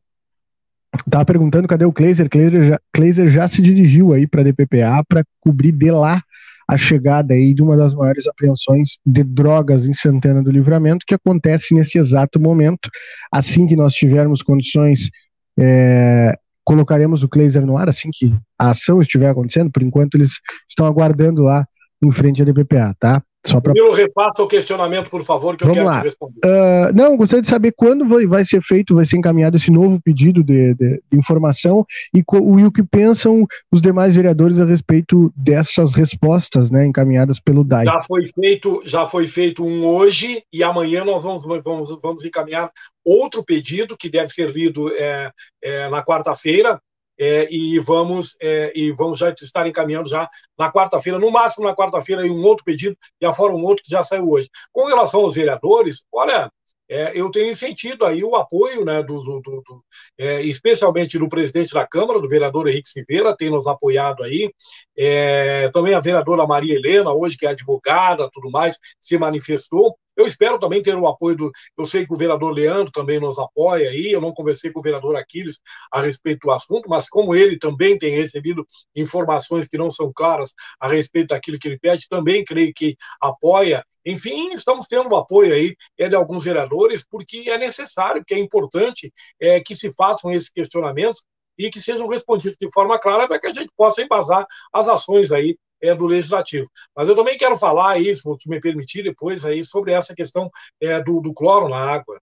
[SPEAKER 3] Tava perguntando cadê o Kleiser. Kleiser já, já se dirigiu aí para a DPPA para cobrir de lá a chegada aí de uma das maiores apreensões de drogas em Santana do Livramento, que acontece nesse exato momento. Assim que nós tivermos condições, é, colocaremos o Kleiser no ar, assim que a ação estiver acontecendo. Por enquanto, eles estão aguardando lá em frente à DPPA, tá?
[SPEAKER 4] Só pra... Milo, repassa o questionamento, por favor, que
[SPEAKER 3] Vamos
[SPEAKER 4] eu
[SPEAKER 3] quero lá. te responder. Uh, não, gostaria de saber quando vai, vai, ser feito, vai ser encaminhado esse novo pedido de, de, de informação e, e, o que pensam os demais vereadores a respeito dessas respostas né, encaminhadas pelo DAI.
[SPEAKER 4] Já foi feito, já foi feito um hoje e amanhã nós vamos, vamos, vamos encaminhar outro pedido que deve ser lido é, é, na quarta-feira é, e vamos é, e vamos já estar encaminhando já na quarta-feira, no máximo na quarta-feira, um outro pedido e afora um outro que já saiu hoje. Com relação aos vereadores, olha, é, eu tenho sentido aí o apoio, né, do, do, do é, especialmente do presidente da Câmara, do vereador Henrique Silveira, tem nos apoiado aí, é, também a vereadora Maria Helena, hoje que é advogada, tudo mais, se manifestou. Eu espero também ter o apoio do. Eu sei que o vereador Leandro também nos apoia aí. Eu não conversei com o vereador Aquiles a respeito do assunto, mas como ele também tem recebido informações que não são claras a respeito daquilo que ele pede, também creio que apoia enfim, estamos tendo o apoio aí é, de alguns vereadores, porque é necessário, que é importante é, que se façam esses questionamentos e que sejam respondidos de forma clara para que a gente possa embasar as ações aí é, do legislativo. Mas eu também quero falar aí, se me permitir, depois aí sobre essa questão é, do, do cloro na água.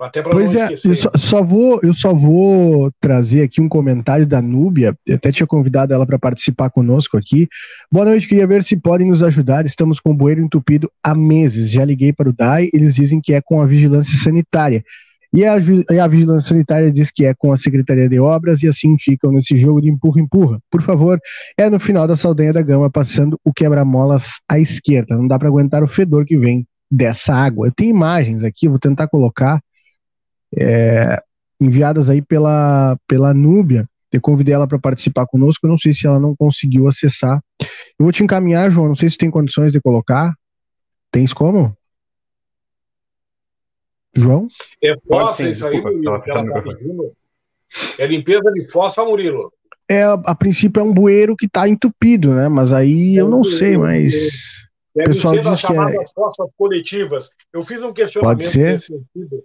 [SPEAKER 3] Até para não é, esquecer. Eu só, só, vou, eu só vou trazer aqui um comentário da Núbia. Eu até tinha convidado ela para participar conosco aqui. Boa noite, queria ver se podem nos ajudar. Estamos com o bueiro entupido há meses. Já liguei para o DAI, eles dizem que é com a vigilância sanitária. E a, a, Vigilância Sanitária diz que é com a Secretaria de Obras e assim ficam nesse jogo de empurra-empurra. Por favor, é no final da Saldanha da Gama, passando o quebra-molas à esquerda. Não dá para aguentar o fedor que vem dessa água. Eu tenho imagens aqui, vou tentar colocar, é, enviadas aí pela, pela Núbia. Eu convidei ela para participar conosco, eu não sei se ela não conseguiu acessar. Eu vou te encaminhar, João, não sei se tem condições de colocar. Tens como? João?
[SPEAKER 4] É fossa isso aí, Murilo, que ela tá pedindo. É limpeza de fossa, Murilo.
[SPEAKER 3] É, a princípio é um bueiro que está entupido, né? Mas aí é eu não sei, mas.
[SPEAKER 4] Deve pessoal ser das chamadas é... fossas coletivas. Eu fiz um questionamento nesse sentido.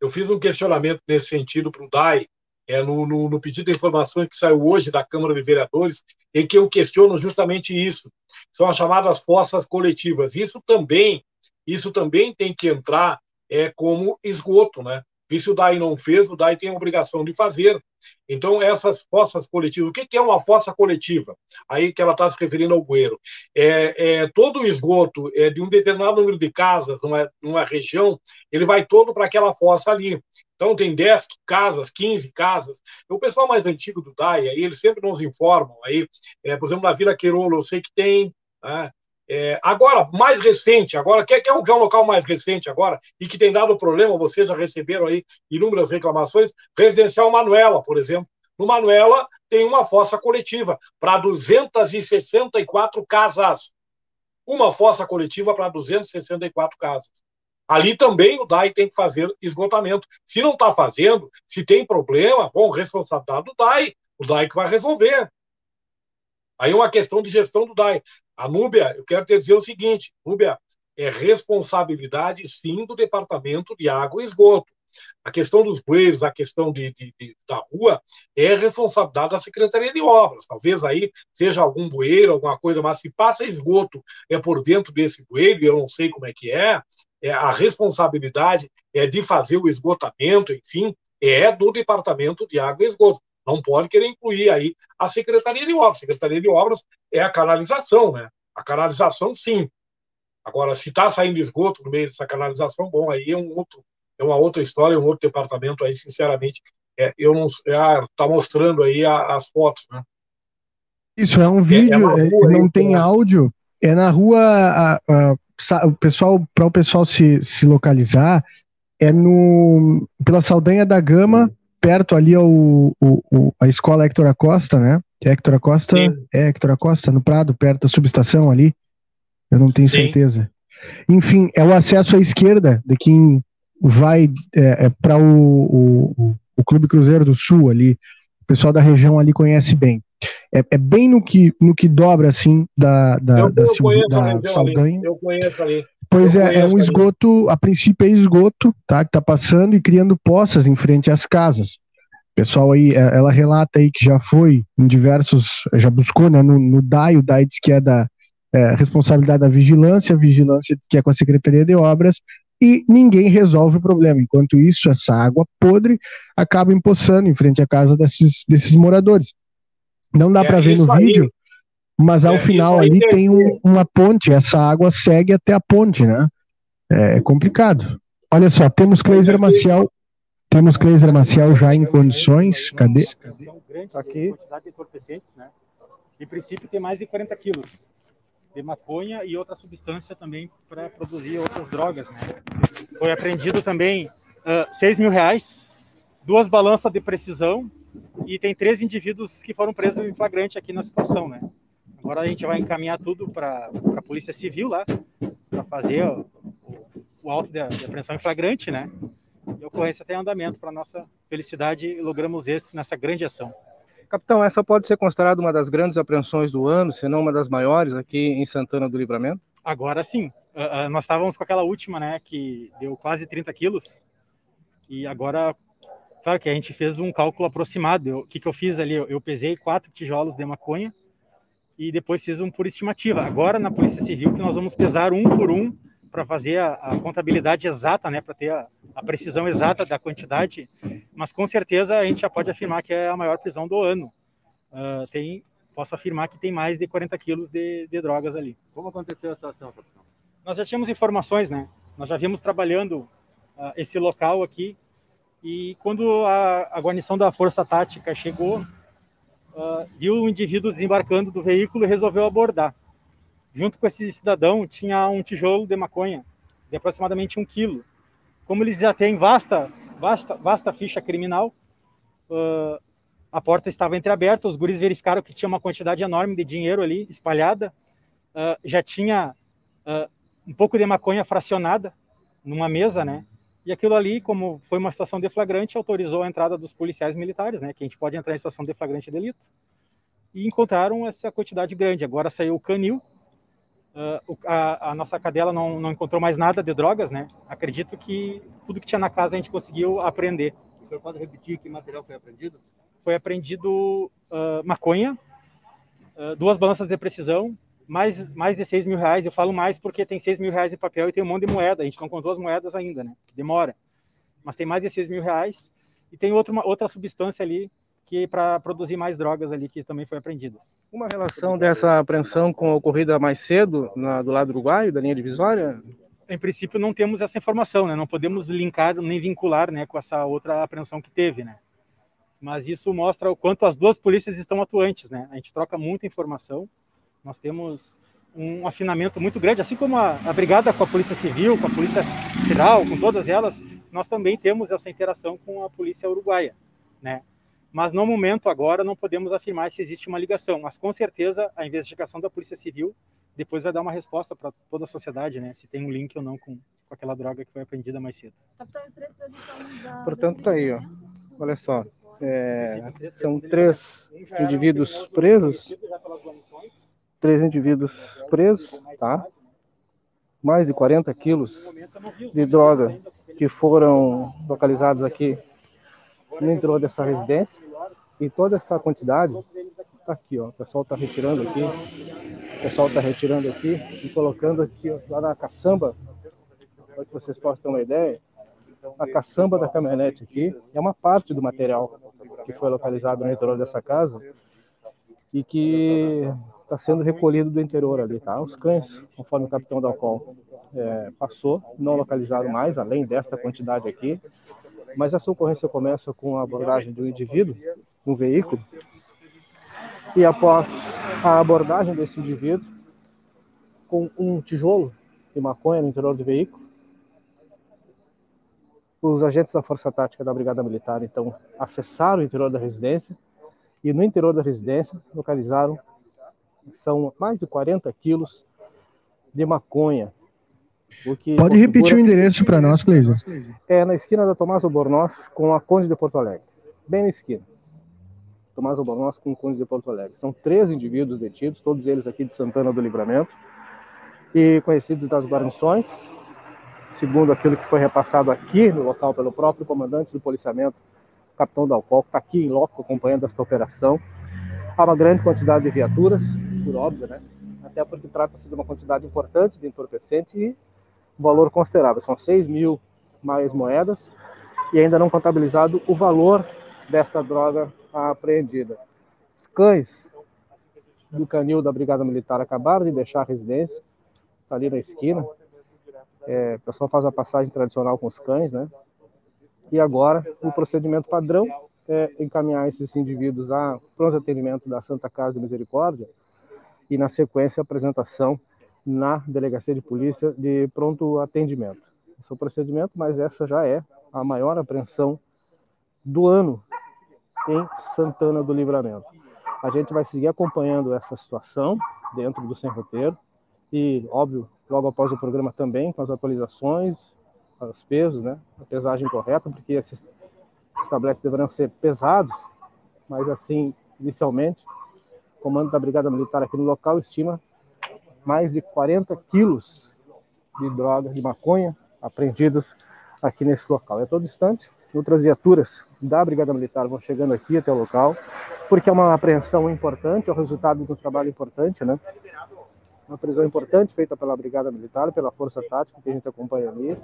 [SPEAKER 4] Eu fiz um questionamento nesse sentido para o DAI, é, no, no, no, pedido de informações que saiu hoje da Câmara de Vereadores, em que eu questiono justamente isso. São as chamadas fossas coletivas. Isso também isso também tem que entrar é, como esgoto, né? E se o DAI não fez, o DAI tem a obrigação de fazer. Então, essas fossas coletivas, o que é uma fossa coletiva? Aí que ela está se referindo ao bueiro. É, é, todo o esgoto é, de um determinado número de casas, numa, numa região, ele vai todo para aquela fossa ali. Então, tem 10 casas, 15 casas. O pessoal mais antigo do DAI, aí, eles sempre nos informam. Aí, é, por exemplo, na Vila Queirolo, eu sei que tem. Né? É, agora, mais recente, agora, quer, quer, um, quer um local mais recente agora, e que tem dado problema, vocês já receberam aí inúmeras reclamações, Residencial Manuela, por exemplo. No Manuela tem uma fossa coletiva para 264 casas. Uma fossa coletiva para 264 casas. Ali também o DAI tem que fazer esgotamento. Se não está fazendo, se tem problema, bom, responsabilidade do DAI, o DAI que vai resolver. Aí é uma questão de gestão do DAI. A Núbia, eu quero te dizer o seguinte, Núbia, é responsabilidade, sim, do Departamento de Água e Esgoto. A questão dos bueiros, a questão de, de, de, da rua, é responsabilidade da Secretaria de Obras. Talvez aí seja algum bueiro, alguma coisa, mas se passa esgoto é por dentro desse bueiro, eu não sei como é que é, é a responsabilidade é de fazer o esgotamento, enfim, é do Departamento de Água e Esgoto. Não pode querer incluir aí a Secretaria de Obras. A Secretaria de Obras é a canalização, né? A canalização, sim. Agora, se está saindo esgoto no meio dessa canalização, bom, aí é um outro, é uma outra história, um outro departamento aí, sinceramente, é, eu não está ah, mostrando aí a, as fotos, né?
[SPEAKER 3] Isso é um vídeo, é, é não aí, tem né? áudio, é na rua, a, a, o pessoal, para o pessoal se, se localizar, é no pela Saldanha da Gama, perto ali ao, o, o, a escola Hector Acosta, né? Que é Hector Acosta, Sim. é Hector Acosta, no Prado, perto da subestação ali. Eu não tenho Sim. certeza. Enfim, é o acesso à esquerda de quem vai é, é para o, o, o, Clube Cruzeiro do Sul ali. O pessoal da região ali conhece bem. É, é bem no que, no que dobra, assim, da, da, eu, da, eu da, da Saldanha.
[SPEAKER 4] Ali. Eu conheço ali.
[SPEAKER 3] Pois é, é um esgoto, a princípio é esgoto, tá? Que tá passando e criando poças em frente às casas. Pessoal aí, é, ela relata aí que já foi em diversos, já buscou, né, no, no DAI, o DAI diz que é da é, responsabilidade da vigilância, a vigilância que é com a Secretaria de Obras, e ninguém resolve o problema. Enquanto isso, essa água podre acaba empoçando em frente à casa desses, desses moradores. Não dá é, para ver no aí, vídeo, mas ao é, final ali tem, tem um, uma ponte, essa água segue até a ponte, né? É complicado. Olha só, temos Cleiser Maciel, temos Cleiser Maciel já em condições, cadê?
[SPEAKER 5] Aqui. Quantidade de entorpecentes, né? Em princípio tem mais de 40 quilos de maconha e outra substância também para produzir outras drogas. Né? Foi apreendido também uh, 6 mil reais, duas balanças de precisão e tem três indivíduos que foram presos em flagrante aqui na situação. Né? Agora a gente vai encaminhar tudo para a Polícia Civil lá, para fazer o, o auto de, de apreensão em flagrante, né? E a ocorrência tem andamento para nossa felicidade logramos esse nessa grande ação.
[SPEAKER 6] Capitão, essa pode ser considerada uma das grandes apreensões do ano, se não uma das maiores aqui em Santana do Livramento?
[SPEAKER 5] Agora sim. Uh, nós estávamos com aquela última, né, que deu quase 30 quilos. E agora, claro que a gente fez um cálculo aproximado. O que, que eu fiz ali? Eu, eu pesei quatro tijolos de maconha e depois fiz um por estimativa. Agora, na Polícia Civil, que nós vamos pesar um por um para fazer a, a, contabilidade exata, né, para ter a, a, precisão exata da quantidade, mas com certeza a gente já pode afirmar que é a maior prisão do ano. Uh, tem, posso afirmar que tem mais de 40 quilos de, de drogas ali.
[SPEAKER 7] Como aconteceu essa ação, capitão?
[SPEAKER 5] Nós já tínhamos informações, né? Nós já vimos trabalhando uh, esse local aqui e quando a, a guarnição da Força Tática chegou, uh, viu o indivíduo desembarcando do veículo e resolveu abordar junto com esse cidadão tinha um tijolo de maconha de aproximadamente um quilo. Como eles já têm vasta, vasta, vasta ficha criminal, uh, a porta estava entreaberta, os guris verificaram que tinha uma quantidade enorme de dinheiro ali espalhada, uh, já tinha uh, um pouco de maconha fracionada numa mesa, né? E aquilo ali, como foi uma situação de flagrante, autorizou a entrada dos policiais militares, né? Que a gente pode entrar em situação de flagrante delito. E encontraram essa quantidade grande. Agora saiu o canil, Uh, a, a, nossa cadela não, não encontrou mais nada de drogas, né? Acredito que tudo que tinha na casa a gente conseguiu apreender.
[SPEAKER 7] O senhor pode repetir que material foi apreendido?
[SPEAKER 5] Foi apreendido uh, maconha, uh, duas balanças de precisão, mais, mais de 6 mil reais. Eu falo mais porque tem 6 mil reais em papel e tem um monte de moeda. A gente não contou as moedas ainda, né? Demora. Mas tem mais de 6 mil reais. E tem outra, outra substância ali que para produzir mais drogas ali que também foi apreendidas.
[SPEAKER 6] Uma relação dessa apreensão com a ocorrida mais cedo na, do lado uruguaio, da linha divisória?
[SPEAKER 5] Em princípio não temos essa informação, né? Não podemos linkar nem vincular, né, com essa outra apreensão que teve, né? Mas isso mostra o quanto as duas polícias estão atuantes, né? A gente troca muita informação. Nós temos um afinamento muito grande, assim como a, a brigada com a Polícia Civil, com a Polícia Federal, com todas elas, nós também temos essa interação com a Polícia Uruguaia, né? mas no momento agora não podemos afirmar se existe uma ligação, mas com certeza a investigação da Polícia Civil depois vai dar uma resposta para toda a sociedade, né, se tem um link ou não com, com aquela droga que foi apreendida mais cedo.
[SPEAKER 6] Portanto, tá aí, ó. Olha só, é, são três indivíduos presos, três indivíduos presos, tá? Mais de 40 quilos de droga que foram localizados aqui no interior dessa residência. E toda essa quantidade está aqui, ó. O pessoal está retirando aqui. O pessoal está retirando aqui e colocando aqui ó, lá na caçamba, para que vocês possam ter uma ideia. A caçamba da caminhonete aqui é uma parte do material que foi localizado no interior dessa casa e que está sendo recolhido do interior ali, tá? Os cães, conforme o capitão da Alcol é, passou, não localizaram mais, além desta quantidade aqui. Mas essa ocorrência começa com a abordagem do indivíduo no veículo e após a abordagem desse indivíduo com um tijolo de maconha no interior do veículo, os agentes da Força Tática da Brigada Militar então acessaram o interior da residência e no interior da residência localizaram são mais de 40 quilos de maconha
[SPEAKER 3] Pode repetir o endereço para nós, Cleison?
[SPEAKER 6] É na esquina da Tomás Albornoz com a Conde de Porto Alegre. Bem na esquina. Tomás Albornoz com o Conde de Porto Alegre. São três indivíduos detidos, todos eles aqui de Santana do Livramento, e conhecidos das guarnições, segundo aquilo que foi repassado aqui no local pelo próprio comandante do policiamento, capitão Dalcol, que está aqui em loco acompanhando esta operação. Há uma grande quantidade de viaturas, por óbvio, né? Até porque trata-se de uma quantidade importante de entorpecente e valor considerável. São 6 mil mais moedas e ainda não contabilizado o valor desta droga apreendida. Os cães do canil da Brigada Militar acabaram de deixar a residência, tá ali na esquina. É, o pessoal faz a passagem tradicional com os cães, né? E agora o procedimento padrão é encaminhar esses indivíduos a pronto atendimento da Santa Casa de Misericórdia e, na sequência, apresentação na delegacia de polícia de pronto atendimento. Esse é o procedimento, mas essa já é a maior apreensão do ano em Santana do Livramento. A gente vai seguir acompanhando essa situação dentro do Sem Roteiro e, óbvio, logo após o programa também, com as atualizações, os pesos, né, a pesagem correta, porque esses estabelecimentos deverão ser pesados, mas assim, inicialmente, comando da Brigada Militar aqui no local estima mais de 40 quilos de droga, de maconha, apreendidos aqui nesse local. É todo instante, outras viaturas da Brigada Militar vão chegando aqui até o local, porque é uma apreensão importante, é o resultado de um trabalho importante, né? Uma prisão importante feita pela Brigada Militar, pela Força Tática que a gente acompanha ali.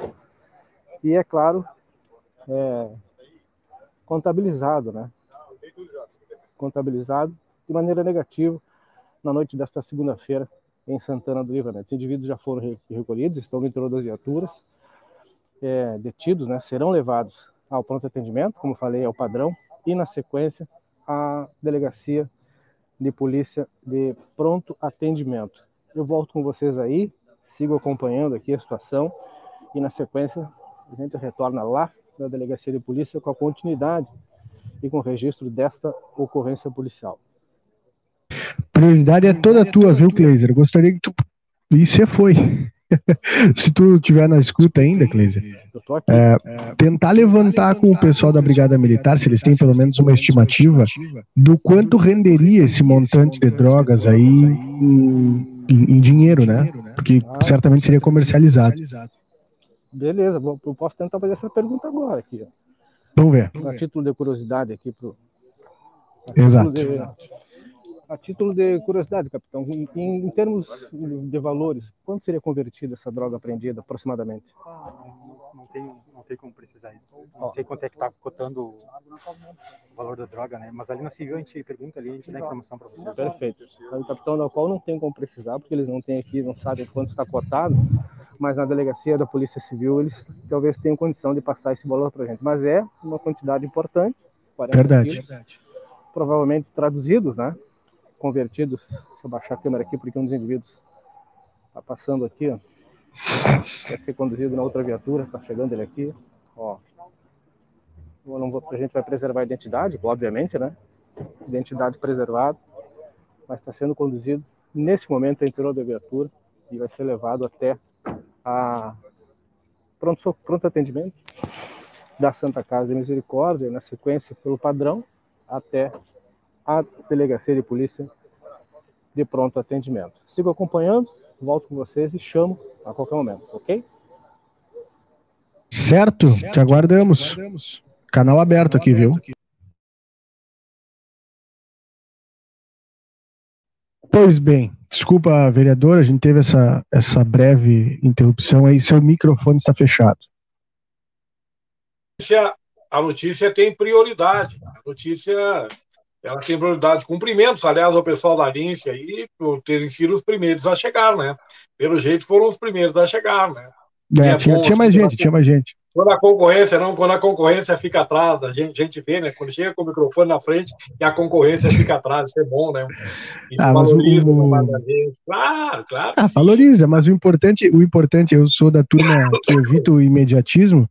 [SPEAKER 6] E, é claro, é, contabilizado, né? Contabilizado de maneira negativa na noite desta segunda-feira, em Santana do Livramento. Os indivíduos já foram recolhidos, estão no interior das viaturas, é, detidos, né, serão levados ao pronto atendimento, como falei, é o padrão, e na sequência à delegacia de polícia de pronto atendimento. Eu volto com vocês aí, sigo acompanhando aqui a situação e na sequência a gente retorna lá na delegacia de polícia com a continuidade e com o registro desta ocorrência policial
[SPEAKER 3] prioridade é toda tua, viu, Kleiser? Gostaria que tu. E você foi. Se tu estiver na escuta ainda, Kleiser, é, tentar levantar com o pessoal da Brigada Militar, se eles têm pelo menos uma estimativa, do quanto renderia esse montante de drogas aí em, em dinheiro, né? Porque certamente seria comercializado.
[SPEAKER 6] Beleza, eu posso tentar fazer essa pergunta agora aqui.
[SPEAKER 3] Vamos ver.
[SPEAKER 6] A título de curiosidade aqui pro.
[SPEAKER 3] Exato.
[SPEAKER 6] De, a título de curiosidade, capitão, em, em, termos de valores, quanto seria convertida essa droga apreendida, aproximadamente?
[SPEAKER 5] Ah, não, não, tenho, não tenho como precisar isso. Não sei quanto é que está cotando o valor da droga, né? Mas ali na civil a gente pergunta ali, a gente dá informação para você.
[SPEAKER 6] Perfeito. O capitão da qual não tem como precisar, porque eles não têm aqui, não sabem quanto está cotado, mas na delegacia da Polícia Civil eles talvez tenham condição de passar esse valor para a gente. Mas é uma quantidade importante.
[SPEAKER 3] Verdade. Quilos, verdade.
[SPEAKER 6] Provavelmente traduzidos, né? Convertidos. Deixa eu baixar a câmera aqui porque um dos indivíduos está passando aqui. Vai ser conduzido na outra viatura, está chegando ele aqui, ó. Vou, a gente vai preservar a identidade, obviamente, né? Identidade preservada, mas está sendo conduzido nesse momento interior da viatura e vai ser levado até a pronto, pronto atendimento da Santa Casa de Misericórdia, na sequência pelo padrão, até à delegacia de polícia de pronto atendimento. Sigo acompanhando, volto com vocês e chamo a qualquer momento, ok?
[SPEAKER 3] Certo, certo. te aguardamos. aguardamos. Canal aberto Canal aqui, aberto viu? Aqui. Pois bem, desculpa, vereador, a gente teve essa, essa breve interrupção aí, seu microfone está fechado.
[SPEAKER 4] A notícia tem prioridade. A notícia ela tem prioridade de cumprimentos, aliás, ao pessoal da Lince aí, por terem sido os primeiros a chegar, né? Pelo jeito foram os primeiros a chegar, né?
[SPEAKER 3] É, é tinha, bom, tinha, mais assim, gente, tinha mais gente.
[SPEAKER 4] Quando a concorrência, não, quando a concorrência fica atrás, a gente, a gente vê, né? Quando chega com o microfone na frente e a concorrência fica atrás, isso é bom, né? Isso ah, valoriza o... Claro, claro.
[SPEAKER 3] Ah, valoriza, mas o importante, o importante, eu sou da turma que evita o imediatismo,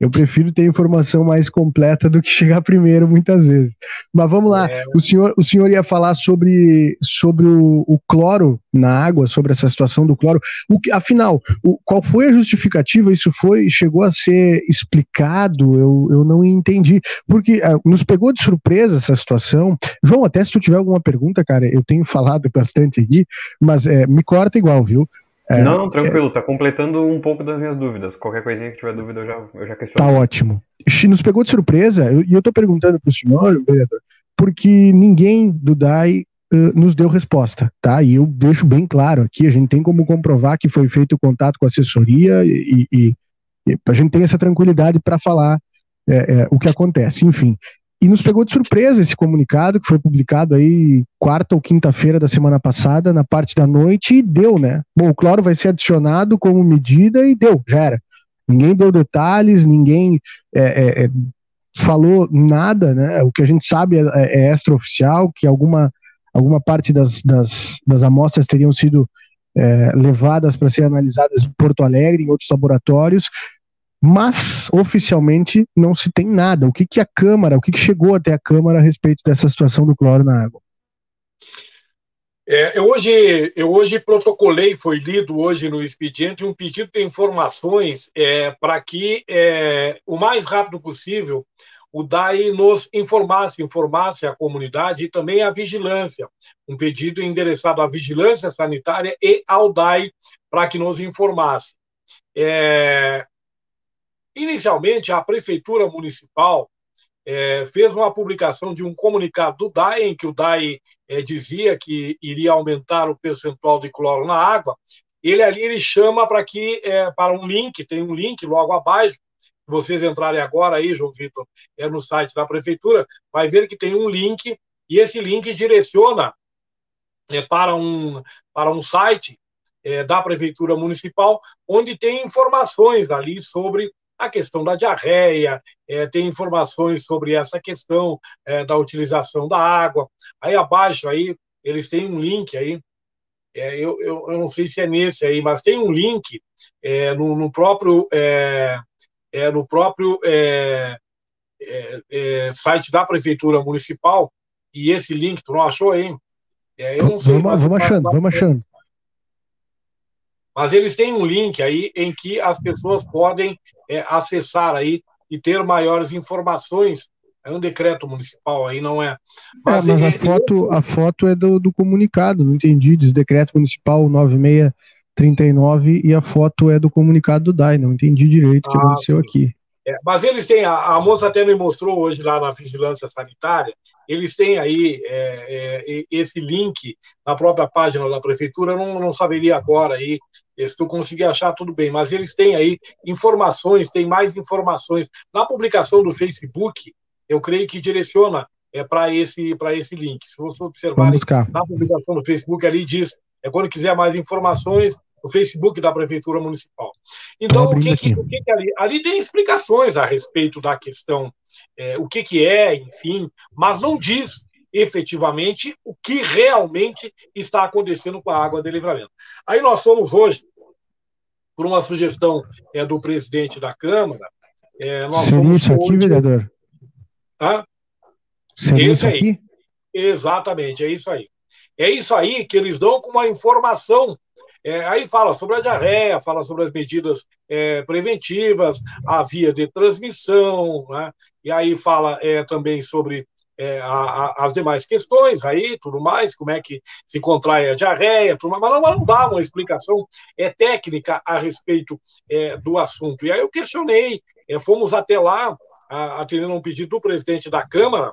[SPEAKER 3] eu prefiro ter informação mais completa do que chegar primeiro, muitas vezes. Mas vamos lá. É. O, senhor, o senhor ia falar sobre, sobre o, o cloro na água, sobre essa situação do cloro. O que, afinal, o, qual foi a justificativa? Isso foi chegou a ser explicado? Eu, eu não entendi. Porque uh, nos pegou de surpresa essa situação. João, até se tu tiver alguma pergunta, cara, eu tenho falado bastante aqui, mas é, me corta igual, viu?
[SPEAKER 2] É, não, não, tranquilo, é, tá completando um pouco das minhas dúvidas. Qualquer coisinha que tiver dúvida, eu já, eu já questiono.
[SPEAKER 3] Tá ótimo. Nos pegou de surpresa, e eu, eu tô perguntando pro senhor, vereador, porque ninguém do DAI uh, nos deu resposta, tá? E eu deixo bem claro aqui, a gente tem como comprovar que foi feito o contato com a assessoria e, e, e a gente tem essa tranquilidade para falar é, é, o que acontece. Enfim, e nos pegou de surpresa esse comunicado que foi publicado aí quarta ou quinta-feira da semana passada, na parte da noite, e deu, né? Bom, o cloro vai ser adicionado como medida e deu, já era. Ninguém deu detalhes, ninguém é, é, é falou nada, né? O que a gente sabe é, é extraoficial, que alguma, alguma parte das, das, das amostras teriam sido é, levadas para ser analisadas em Porto Alegre, em outros laboratórios, mas oficialmente não se tem nada. O que, que a Câmara, o que, que chegou até a Câmara a respeito dessa situação do cloro na água?
[SPEAKER 4] É, eu, hoje, eu hoje protocolei, foi lido hoje no expediente, um pedido de informações é, para que, é, o mais rápido possível, o DAI nos informasse, informasse a comunidade e também a vigilância. Um pedido endereçado à vigilância sanitária e ao DAI para que nos informasse. É, inicialmente, a Prefeitura Municipal é, fez uma publicação de um comunicado do DAI, em que o DAI é, dizia que iria aumentar o percentual de cloro na água. Ele ali ele chama para que é, para um link, tem um link logo abaixo. Se vocês entrarem agora aí, João Vitor, é no site da prefeitura, vai ver que tem um link e esse link direciona é, para um para um site é, da prefeitura municipal, onde tem informações ali sobre a questão da diarreia, é, tem informações sobre essa questão é, da utilização da água. Aí abaixo aí eles têm um link aí, é, eu, eu, eu, não sei se é nesse aí, mas tem um link é, no, no, próprio é, é, no próprio site da prefeitura municipal e esse link tu não achou aí?
[SPEAKER 3] eu não sei. Vamos, vamos achando, vamos achando.
[SPEAKER 4] Mas eles têm um link aí em que as pessoas podem é, acessar aí e ter maiores informações. É um decreto municipal aí, não é?
[SPEAKER 3] Mas, é, mas a, foto, a foto é do, do comunicado, não entendi. Diz decreto municipal 9639 e a foto é do comunicado do DAI. Não entendi direito o que ah, aconteceu sim. aqui.
[SPEAKER 4] É, mas eles têm, a, a, moça até me mostrou hoje lá na vigilância sanitária, eles têm aí é, é, esse link na própria página da prefeitura, eu não, não saberia agora aí, se tu conseguir achar, tudo bem, mas eles têm aí informações, tem mais informações. Na publicação do Facebook, eu creio que direciona é, para esse, esse link. Se você observar na publicação do Facebook, ali diz, é quando quiser mais informações, no Facebook da Prefeitura Municipal. Então, o que, que, o que, que, ali, ali tem explicações a respeito da questão, é, o que, que é, enfim, mas não diz efetivamente o que realmente está acontecendo com a água de livramento. Aí nós fomos hoje, por uma sugestão é, do presidente da Câmara, é, nós
[SPEAKER 3] Seria fomos isso aqui, hoje... vereador?
[SPEAKER 4] Hã?
[SPEAKER 3] Seria isso aqui?
[SPEAKER 4] Exatamente, é isso aí. É isso aí que eles dão com uma informação é, aí fala sobre a diarreia, fala sobre as medidas é, preventivas, a via de transmissão, né? e aí fala é, também sobre é, a, a, as demais questões aí, tudo mais, como é que se contrai a diarreia, tudo mais, mas não, não dá uma explicação é, técnica a respeito é, do assunto. E aí eu questionei, é, fomos até lá, a, atendendo um pedido do presidente da Câmara,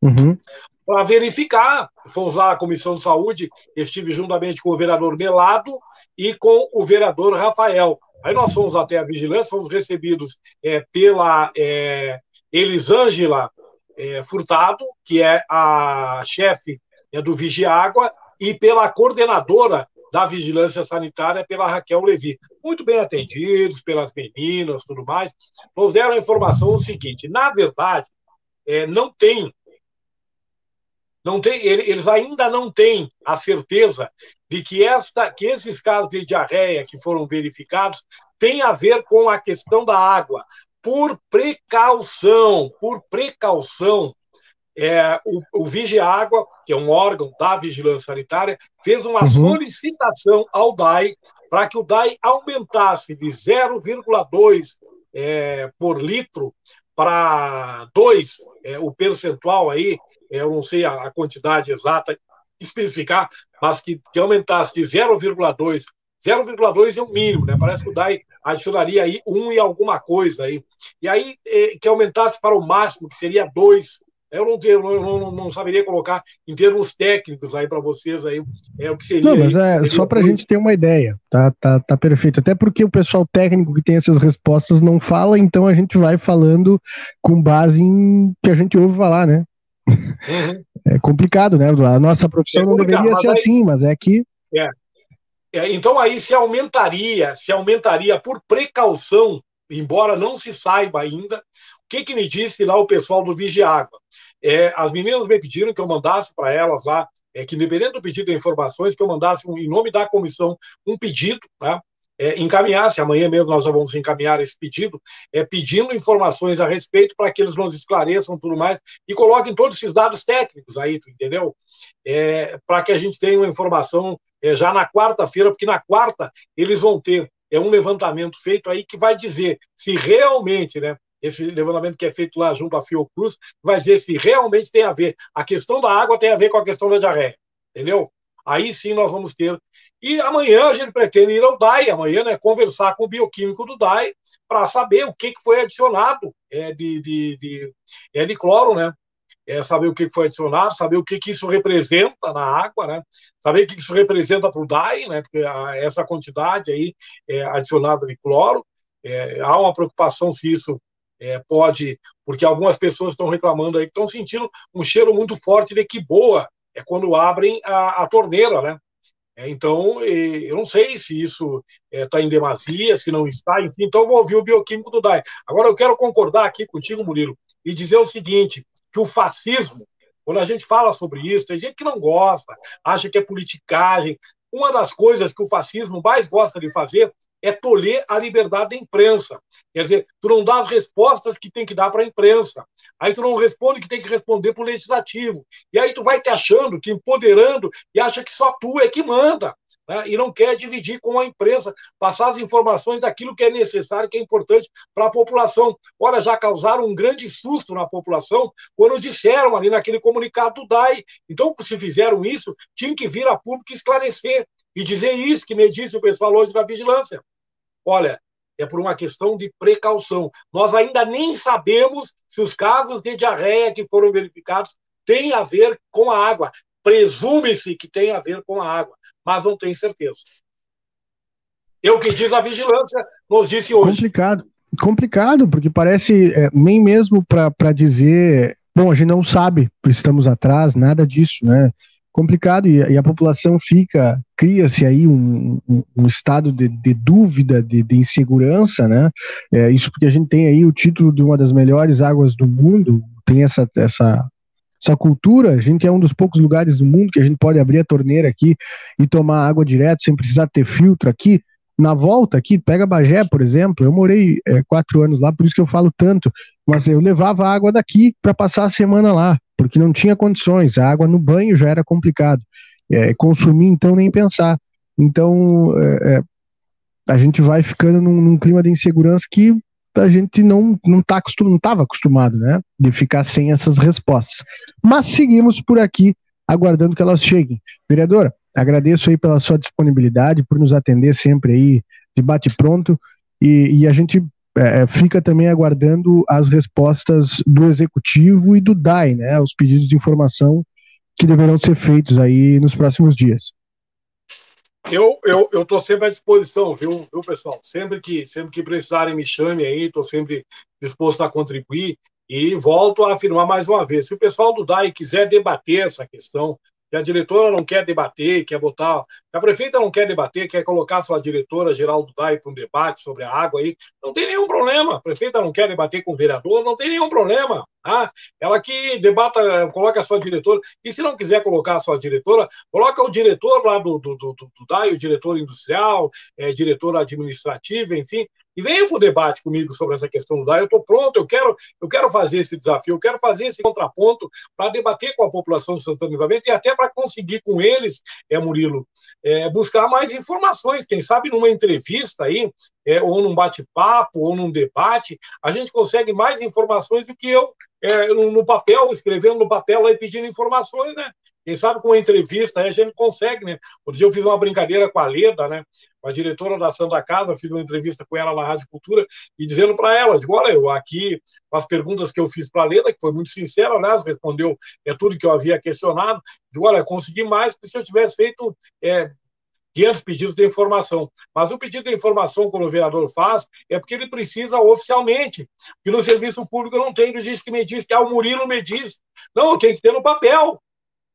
[SPEAKER 3] uhum
[SPEAKER 4] para verificar. Fomos lá à Comissão de Saúde, estive juntamente com o vereador Melado e com o vereador Rafael. Aí nós fomos até a vigilância, fomos recebidos é, pela é, Elisângela é, Furtado, que é a chefe é, do Vigiágua, e pela coordenadora da Vigilância Sanitária, pela Raquel Levi. Muito bem atendidos pelas meninas, tudo mais. Nos deram a informação o seguinte: na verdade, é, não tem não tem, eles ainda não têm a certeza de que, esta, que esses casos de diarreia que foram verificados têm a ver com a questão da água. Por precaução, por precaução, é, o, o Vigiágua, que é um órgão da vigilância sanitária, fez uma uhum. solicitação ao DAI para que o DAI aumentasse de 0,2 é, por litro para 2 é, o percentual aí eu não sei a, quantidade exata, especificar, mas que, que aumentasse de 0,2 0,2 é o mínimo, né? Parece que o DAI adicionaria aí um e alguma coisa aí. E aí eh, que aumentasse para o máximo, que seria dois. Eu não, eu não, não, não saberia colocar em termos técnicos aí para vocês aí é o que seria.
[SPEAKER 3] Não, mas é só para a gente ter uma ideia, tá, tá, tá perfeito. Até porque o pessoal técnico que tem essas respostas não fala, então a gente vai falando com base em que a gente ouve falar, né? Uhum. É complicado, né? A nossa profissão é não deveria ser aí, assim, mas é que.
[SPEAKER 4] É. é. então aí se aumentaria, se aumentaria por precaução, embora não se saiba ainda, o que, que me disse lá o pessoal do Vigiágua? É, as meninas me pediram que eu mandasse para elas lá é que, independente do pedido de informações, que eu mandasse, um, em nome da comissão, um pedido, né, é, encaminhasse, amanhã mesmo nós já vamos encaminhar esse pedido, é, pedindo informações a respeito para que eles nos esclareçam tudo mais e coloquem todos esses dados técnicos aí, entendeu? É, para que a gente tenha uma informação é, já na quarta-feira, porque na quarta eles vão ter é um levantamento feito aí que vai dizer se realmente, né, esse levantamento que é feito lá junto à Fiocruz, vai dizer se realmente tem a ver, a questão da água tem a ver com a questão da diarreia, entendeu? Aí sim nós vamos ter. E amanhã a gente pretende ir ao DAI, amanhã, né, conversar com o bioquímico do DAI para saber o que, que foi adicionado é, de, de, de, é, de cloro, né? É saber o que foi adicionado, saber o que, que isso representa na água, né? Saber o que isso representa para o DAI, né? Porque a, essa quantidade aí é, adicionada de cloro. É, há uma preocupação se isso é, pode, porque algumas pessoas estão reclamando aí, estão sentindo um cheiro muito forte de que boa é quando abrem a, a torneira, né? É, então, eu não sei se isso está é, em demasia, se não está, enfim, então eu vou ouvir o bioquímico do DAI. Agora, eu quero concordar aqui contigo, Murilo, e dizer o seguinte, que o fascismo, quando a gente fala sobre isso, tem gente que não gosta, acha que é politicagem. Uma das coisas que o fascismo mais gosta de fazer é tolher a liberdade da imprensa. Quer dizer, tu não dá as respostas que tem que dar para a imprensa. Aí tu não responde que tem que responder para o legislativo. E aí tu vai te achando, te empoderando e acha que só tu é que manda. Né? E não quer dividir com a imprensa, passar as informações daquilo que é necessário, que é importante para a população. Olha, já causaram um grande susto na população quando disseram ali naquele comunicado do DAI. Então, se fizeram isso, tinha que vir a público esclarecer e dizer isso que me disse o pessoal hoje da vigilância. Olha, é por uma questão de precaução. Nós ainda nem sabemos se os casos de diarreia que foram verificados têm a ver com a água. Presume-se que tem a ver com a água, mas não tem certeza. É o que diz a vigilância, nos disse hoje.
[SPEAKER 3] Complicado, complicado, porque parece é, nem mesmo para dizer, bom, a gente não sabe, estamos atrás, nada disso, né? complicado e, e a população fica, cria-se aí um, um, um, estado de, de dúvida, de, de, insegurança, né? É, isso porque a gente tem aí o título de uma das melhores águas do mundo, tem essa, essa, essa cultura, a gente é um dos poucos lugares do mundo que a gente pode abrir a torneira aqui e tomar água direto sem precisar ter filtro aqui. Na volta aqui, pega Bagé, por exemplo, eu morei é, quatro anos lá, por isso que eu falo tanto, mas eu levava água daqui para passar a semana lá porque não tinha condições, a água no banho já era complicado. É, consumir, então, nem pensar. Então, é, é a gente vai ficando num, num, clima de insegurança que a gente não não tá não estava acostumado, né, de ficar sem essas respostas. Mas seguimos por aqui aguardando que elas cheguem. Vereadora, agradeço aí pela sua disponibilidade, por nos atender sempre aí de bate pronto e, e a gente é, é, fica também aguardando as respostas do executivo e do DAI, né, os pedidos de informação que deverão ser feitos aí nos próximos dias.
[SPEAKER 4] Eu eu eu estou sempre à disposição, viu, viu, pessoal? Sempre que sempre que precisarem me chame aí, estou sempre disposto a contribuir e volto a afirmar mais uma vez, se o pessoal do DAI quiser debater essa questão, que a diretora não quer debater, quer botar. A prefeita não quer debater, quer colocar sua diretora geral do DAI para um debate sobre a água aí. Não tem nenhum problema. A prefeita não quer debater com o vereador, não tem nenhum problema. Ah, ela que debata, coloca a sua diretora. E se não quiser colocar a sua diretora, coloca o diretor lá do, do, do, do DAI, o diretor industrial, é, diretor administrativo, enfim, e venham para o debate comigo sobre essa questão do DAI. Eu estou pronto, eu quero, eu quero fazer esse desafio, eu quero fazer esse contraponto para debater com a população de Santana Livramento e até para conseguir com eles, é, Murilo, é, buscar mais informações. Quem sabe numa entrevista aí, é, ou num bate-papo, ou num debate, a gente consegue mais informações do que eu é, no, no, papel, escrevendo no papel e pedindo informações, né? Quem sabe com uma entrevista a gente consegue, né? Outro dia eu fiz uma brincadeira com a Leda, né? Com a diretora da Santa Casa, fiz uma entrevista com ela na Rádio Cultura e dizendo para ela, digo, olha, eu aqui, as perguntas que eu fiz para a Leda, que foi muito sincera, né? Respondeu é tudo que eu havia questionado. Digo, olha, consegui mais que se eu tivesse feito é, 500 pedidos de informação. Mas o pedido de informação que o vereador faz é porque ele precisa oficialmente, que no serviço público não tem, ele diz que me diz, que é o Murilo me diz. Não, tenho que ter no papel.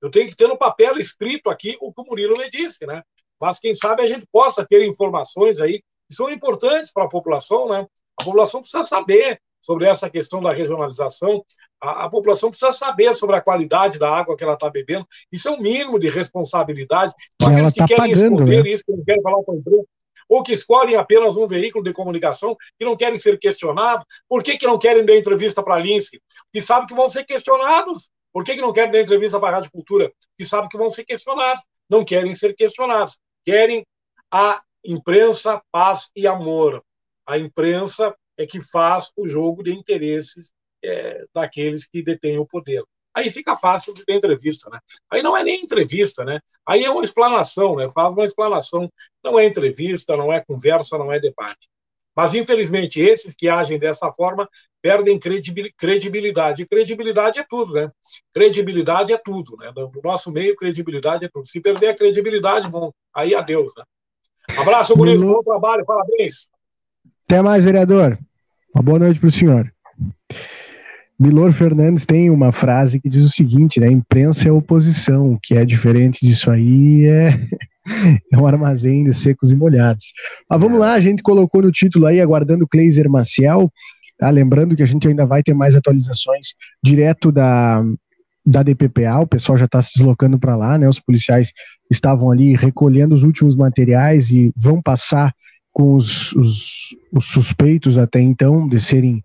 [SPEAKER 4] Eu tenho que ter no papel escrito aqui o que o Murilo me disse, né? Mas quem sabe a gente possa ter informações aí que são importantes para a população, né? A população precisa saber sobre essa questão da regionalização. A, a, população precisa saber sobre a qualidade da água que ela está bebendo. Isso é o um mínimo de responsabilidade.
[SPEAKER 3] Só aqueles que tá querem pagando, esconder né? isso,
[SPEAKER 4] que não querem falar com a empresa, ou que escolhem apenas um veículo de comunicação que não querem ser questionados. Por que, que não querem dar entrevista para a Lince? Que sabem que vão ser questionados. Por que, que não querem dar entrevista para a Rádio Cultura? Que sabem que vão ser questionados. Não querem ser questionados. Querem a imprensa, paz e amor. A imprensa é que faz o jogo de interesses é, daqueles que detêm o poder. Aí fica fácil de ter entrevista, né? Aí não é nem entrevista, né? Aí é uma explanação, né? Faz uma explanação. Não é entrevista, não é conversa, não é debate. Mas, infelizmente, esses que agem dessa forma perdem credibilidade. E credibilidade é tudo, né? Credibilidade é tudo, né? No nosso meio, credibilidade é tudo. Se perder a credibilidade, bom, aí adeus, né? Abraço, Guriz, bom trabalho, parabéns.
[SPEAKER 3] Até mais, vereador. Uma boa noite para o senhor. Milor Fernandes tem uma frase que diz o seguinte, né? Imprensa é oposição, o que é diferente disso aí é, é um armazém de secos e molhados. Mas vamos lá, a gente colocou no título aí, aguardando o Kleiser Maciel, tá? lembrando que a gente ainda vai ter mais atualizações direto da, da DPPA, o pessoal já está se deslocando para lá, né? Os policiais estavam ali recolhendo os últimos materiais e vão passar com os, os, os suspeitos até então de serem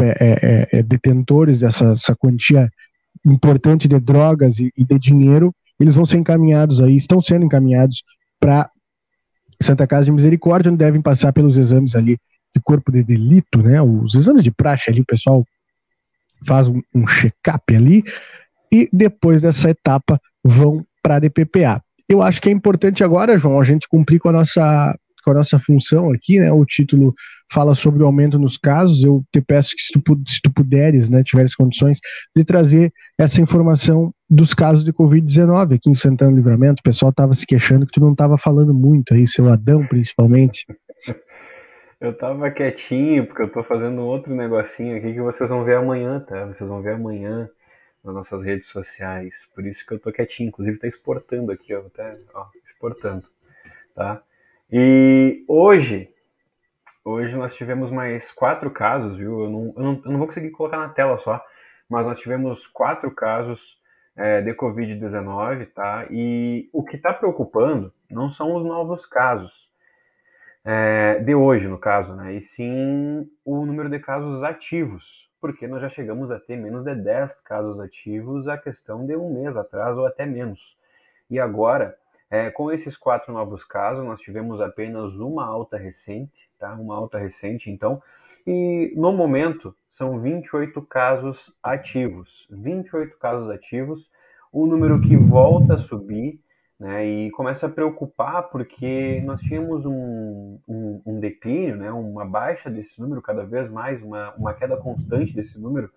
[SPEAKER 3] é, é, é, detentores dessa quantia importante de drogas e, e, de dinheiro, eles vão ser encaminhados aí, estão sendo encaminhados para Santa Casa de Misericórdia, onde devem passar pelos exames ali de corpo de delito, né? Os exames de praxe ali, o pessoal faz um, um check-up ali, e depois dessa etapa vão para a DPPA. Eu acho que é importante agora, João, a gente cumprir com a nossa com a nossa função aqui, né? O título fala sobre o aumento nos casos. Eu te peço que, se tu, se tu puderes, né, tiveres condições, de trazer essa informação dos casos de Covid-19 aqui em Santana do Livramento. O pessoal estava se queixando que tu não estava falando muito aí, seu Adão, principalmente.
[SPEAKER 2] Eu tava quietinho, porque eu tô fazendo outro negocinho aqui que vocês vão ver amanhã, tá? Vocês vão ver amanhã nas nossas redes sociais. Por isso que eu tô quietinho. Inclusive tá exportando aqui, ó. Até, ó, exportando, tá? E hoje, hoje nós tivemos mais quatro casos, viu? Eu não, eu não, eu não vou conseguir colocar na tela só, mas nós tivemos quatro casos é, de Covid-19, tá? E o que está preocupando não são os novos casos, é, de hoje, no caso, né? E sim o número de casos ativos, porque nós já chegamos a ter menos de 10 casos ativos a questão de um mês atrás ou até menos. E agora é, com esses quatro novos casos, nós tivemos apenas uma alta recente, tá? Uma alta recente, então. E no momento são 28 casos ativos. 28 casos ativos, um número que volta a subir, né? E começa a preocupar porque nós tínhamos um, um, um declínio, né? Uma baixa desse número cada vez mais, uma, uma queda constante desse número,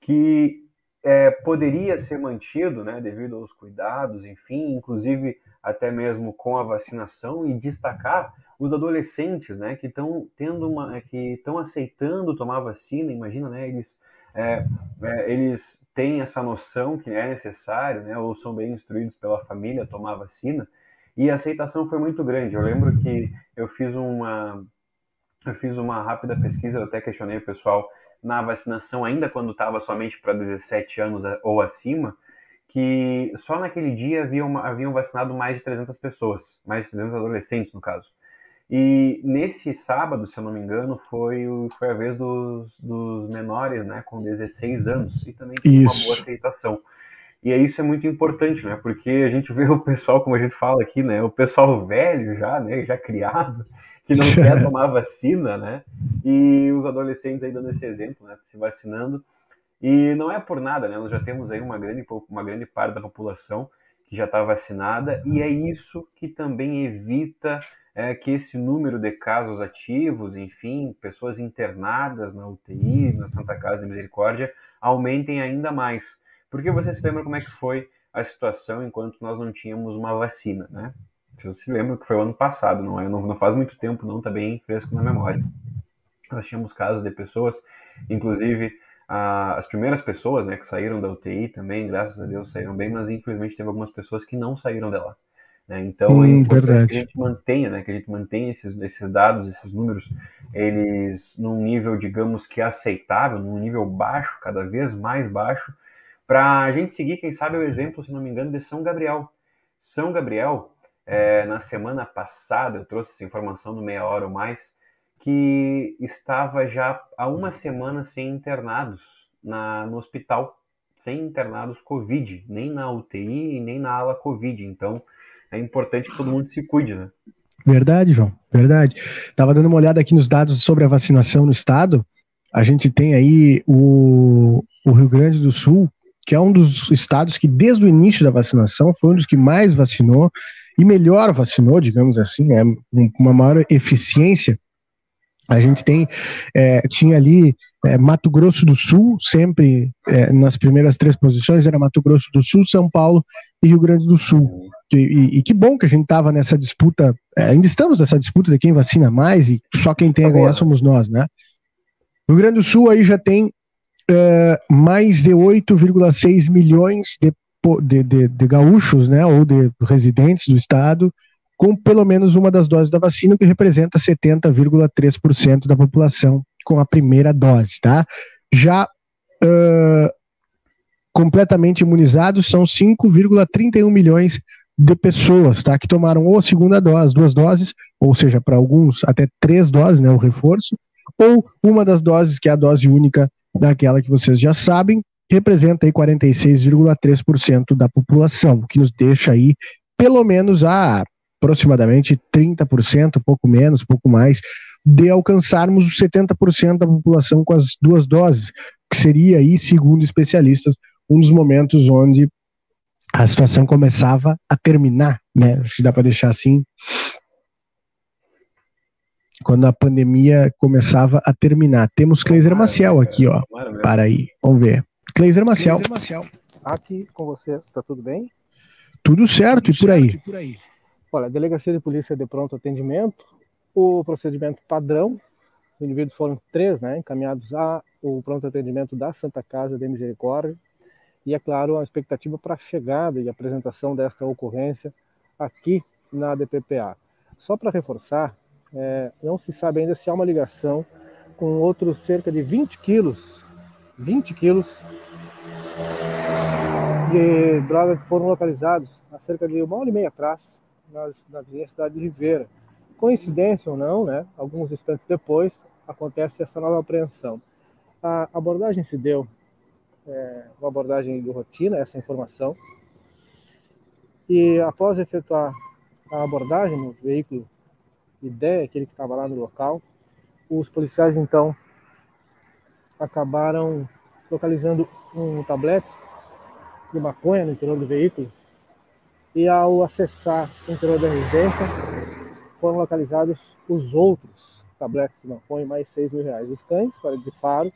[SPEAKER 2] que é, poderia ser mantido, né? Devido aos cuidados, enfim, inclusive até mesmo com a vacinação e destacar os adolescentes, né, que estão tendo uma, que estão aceitando tomar vacina. Imagina, né, eles é, é, eles têm essa noção que é necessário, né, ou são bem instruídos pela família a tomar vacina. E a aceitação foi muito grande. Eu lembro que eu fiz uma eu fiz uma rápida pesquisa, eu até questionei o pessoal na vacinação ainda quando estava somente para 17 anos ou acima, que só naquele dia haviam, haviam vacinado mais de 300 pessoas, mais de 300 adolescentes, no caso. E nesse sábado, se eu não me engano, foi, foi a vez dos, dos menores, né, com 16 anos, e também com uma boa aceitação. E isso é muito importante, né, porque a gente vê o pessoal, como a gente fala aqui, né, o pessoal velho já, né, já criado, que não quer tomar vacina, né, e os adolescentes aí dando esse exemplo, né, se vacinando, e não é por nada, né? Nós já temos aí uma grande, uma grande parte da população que já está vacinada, e é isso que também evita é, que esse número de casos ativos, enfim, pessoas internadas na UTI, na Santa Casa de Misericórdia, aumentem ainda mais. Porque você se lembra como é que foi a situação enquanto nós não tínhamos uma vacina, né? Você se lembra que foi o ano passado, não é? Não, não faz muito tempo, não, está bem fresco na memória. Nós tínhamos casos de pessoas, inclusive as primeiras pessoas né, que saíram da UTI também, graças a Deus, saíram bem, mas infelizmente teve algumas pessoas que não saíram dela. Né? Então hum, é importante que a gente mantenha, né, que a gente mantenha esses, esses dados, esses números, eles num nível, digamos que aceitável, num nível baixo, cada vez mais baixo, para a gente seguir, quem sabe, o exemplo, se não me engano, de São Gabriel. São Gabriel, é, na semana passada, eu trouxe essa informação no Meia Hora ou Mais, que estava já há uma semana sem internados na, no hospital, sem internados Covid, nem na UTI nem na ala Covid. Então, é importante que todo mundo se cuide, né?
[SPEAKER 3] Verdade, João, verdade. Tava dando uma olhada aqui nos dados sobre a vacinação no estado. A gente tem aí o, o Rio Grande do Sul, que é um dos estados que, desde o início da vacinação, foi um dos que mais vacinou e melhor vacinou, digamos assim, né, uma maior eficiência. A gente tem, é, tinha ali é, Mato Grosso do Sul, sempre é, nas primeiras três posições, era Mato Grosso do Sul, São Paulo e Rio Grande do Sul. E, e, e que bom que a gente estava nessa disputa, é, ainda estamos nessa disputa de quem vacina mais e só quem tem a ganhar somos nós, né? Rio Grande do Sul aí já tem uh, mais de 8,6 milhões de, de, de, de, gaúchos, né, ou de residentes do estado, com pelo menos uma das doses da vacina, que representa 70,3% da população com a primeira dose, tá? Já uh, completamente imunizados são 5,31 milhões de pessoas, tá? Que tomaram ou a segunda dose, duas doses, ou seja, para alguns até três doses, né? O reforço, ou uma das doses, que é a dose única daquela que vocês já sabem, representa aí 46,3% da população, que nos deixa aí pelo menos a aproximadamente 30%, pouco menos, pouco mais, de alcançarmos os 70% da população com as duas doses, que seria aí, segundo especialistas, um dos momentos onde a situação começava a terminar, né? Acho que dá para deixar assim, quando a pandemia começava a terminar. Temos Cleiser Maciel aqui, ó. Para aí, vamos ver. Cleiser Maciel.
[SPEAKER 6] Aqui com vocês, tá tudo bem?
[SPEAKER 3] Tudo certo, tudo e, por certo e por aí?
[SPEAKER 6] Olha, a Delegacia de Polícia de Pronto Atendimento, o procedimento padrão, os indivíduos foram três, né, encaminhados ao pronto atendimento da Santa Casa de Misericórdia, e é claro, a expectativa para a chegada e apresentação desta ocorrência aqui na DPPA. Só para reforçar, é, não se sabe ainda se há uma ligação com outros cerca de 20 quilos, 20 quilos de droga que foram localizados há cerca de uma hora e meia atrás na, na vizinha cidade de Ribeira. Coincidência ou não, né? Alguns instantes depois acontece essa nova apreensão. A abordagem se deu, é, uma abordagem de rotina, essa informação, e após efetuar a abordagem no veículo ideia, aquele que estava lá no local. Os policiais então acabaram localizando um tablete de maconha no interior do veículo e ao acessar o interior da residência foram localizados os outros tabletes de maconha mais 6 mil reais. Os cães, fora de faro,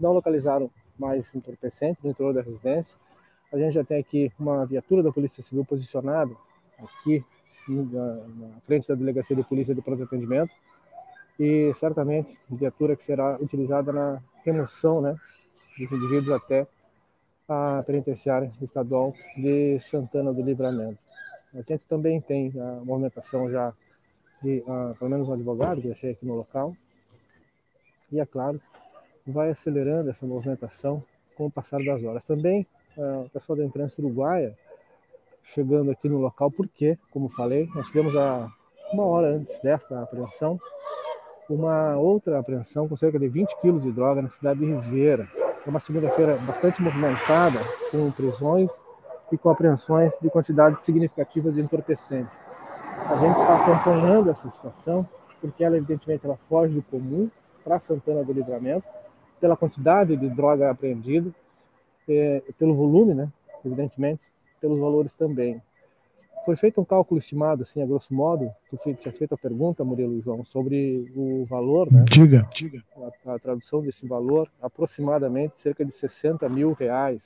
[SPEAKER 6] não localizaram mais entorpecentes no interior da residência. A gente já tem aqui uma viatura da Polícia Civil posicionada aqui na frente da Delegacia de Polícia de Pronto Atendimento e certamente viatura que será utilizada na remoção né, dos indivíduos até a penitenciária estadual de Santana do Livramento. A gente também tem a movimentação já de, uh, pelo menos um advogado que achei aqui no local, e é claro, vai acelerando essa movimentação com o passar das horas. Também uh, o pessoal da imprensa uruguaia chegando aqui no local, porque, como falei, nós tivemos a, uma hora antes desta apreensão, uma outra apreensão com cerca de 20 quilos de droga na cidade de Ribeira. É uma segunda-feira bastante movimentada, com prisões e com apreensões de quantidades significativas de entorpecentes. A gente está acompanhando essa situação, porque ela, evidentemente, ela foge do comum para Santana do Livramento, pela quantidade de droga apreendida, é, pelo volume, né, evidentemente, pelos valores também. Foi feito um cálculo estimado, assim, a grosso modo, tu tinha feito a pergunta, Murilo e João, sobre o valor, né?
[SPEAKER 3] Diga, diga.
[SPEAKER 6] A, a, tradução desse valor, aproximadamente cerca de 60 mil reais.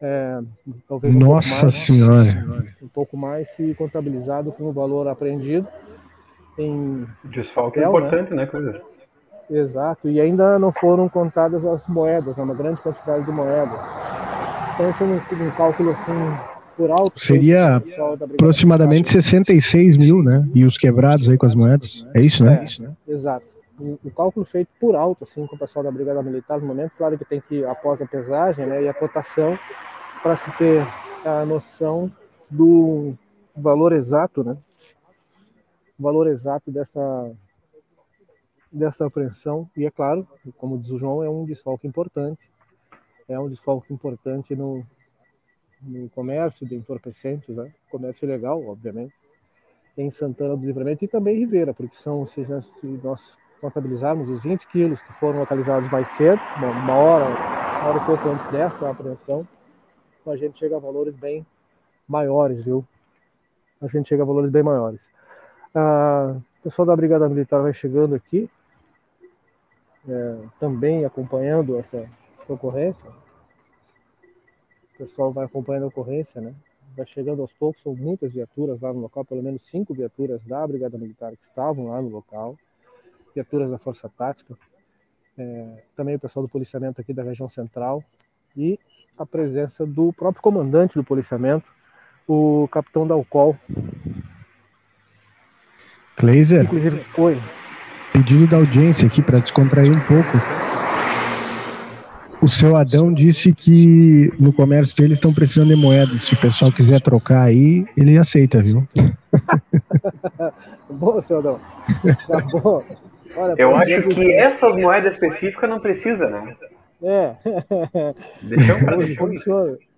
[SPEAKER 6] É,
[SPEAKER 3] talvez um Nossa mais, Senhora!
[SPEAKER 6] Um pouco mais se contabilizado com o valor apreendido em...
[SPEAKER 2] Desfalque papel, importante, né, né
[SPEAKER 6] Exato, e ainda não foram contadas as moedas, né, uma grande quantidade de moedas. Então, esse é um, um cálculo assim, por alto.
[SPEAKER 3] Seria aproximadamente 66 mil, né? E os quebrados aí com as moedas. É isso, né?
[SPEAKER 6] É, exato. O, o, cálculo feito por alto, assim, com o pessoal da Brigada Militar no momento, claro que tem que, após a pesagem né, e a cotação, para se ter a noção do valor exato, né? O valor exato dessa, dessa apreensão. E é claro, como diz o João, é um desfalque importante. É um desfalque importante no, no comércio de entorpecentes, né? comércio legal, obviamente, em Santana do Livramento e também Ribeira, porque são, se, se nós contabilizarmos os 20 quilos que foram localizados mais cedo, uma hora, uma hora e pouco antes dessa apreensão, a gente chega a valores bem maiores, viu? A gente chega a valores bem maiores. Ah, o pessoal da Brigada Militar vai chegando aqui, é, também acompanhando essa, essa ocorrência pessoal vai acompanhando a ocorrência, né? Vai chegando aos poucos, são muitas viaturas lá no local, pelo menos cinco viaturas da Brigada Militar que estavam lá no local, viaturas da Força Tática, é, também o pessoal do policiamento aqui da região central e a presença do próprio comandante do policiamento, o capitão Dalcol.
[SPEAKER 3] Kleiser,
[SPEAKER 6] Inclusive, oi.
[SPEAKER 3] pedido da audiência aqui para descontrair um pouco. O seu Adão disse que no comércio deles estão precisando de moedas. Se o pessoal quiser trocar aí, ele aceita, viu?
[SPEAKER 6] boa, seu Adão. Tá bom.
[SPEAKER 2] Olha, Eu acho que essas moedas específicas não precisa, né?
[SPEAKER 6] É.
[SPEAKER 2] Deixa depois.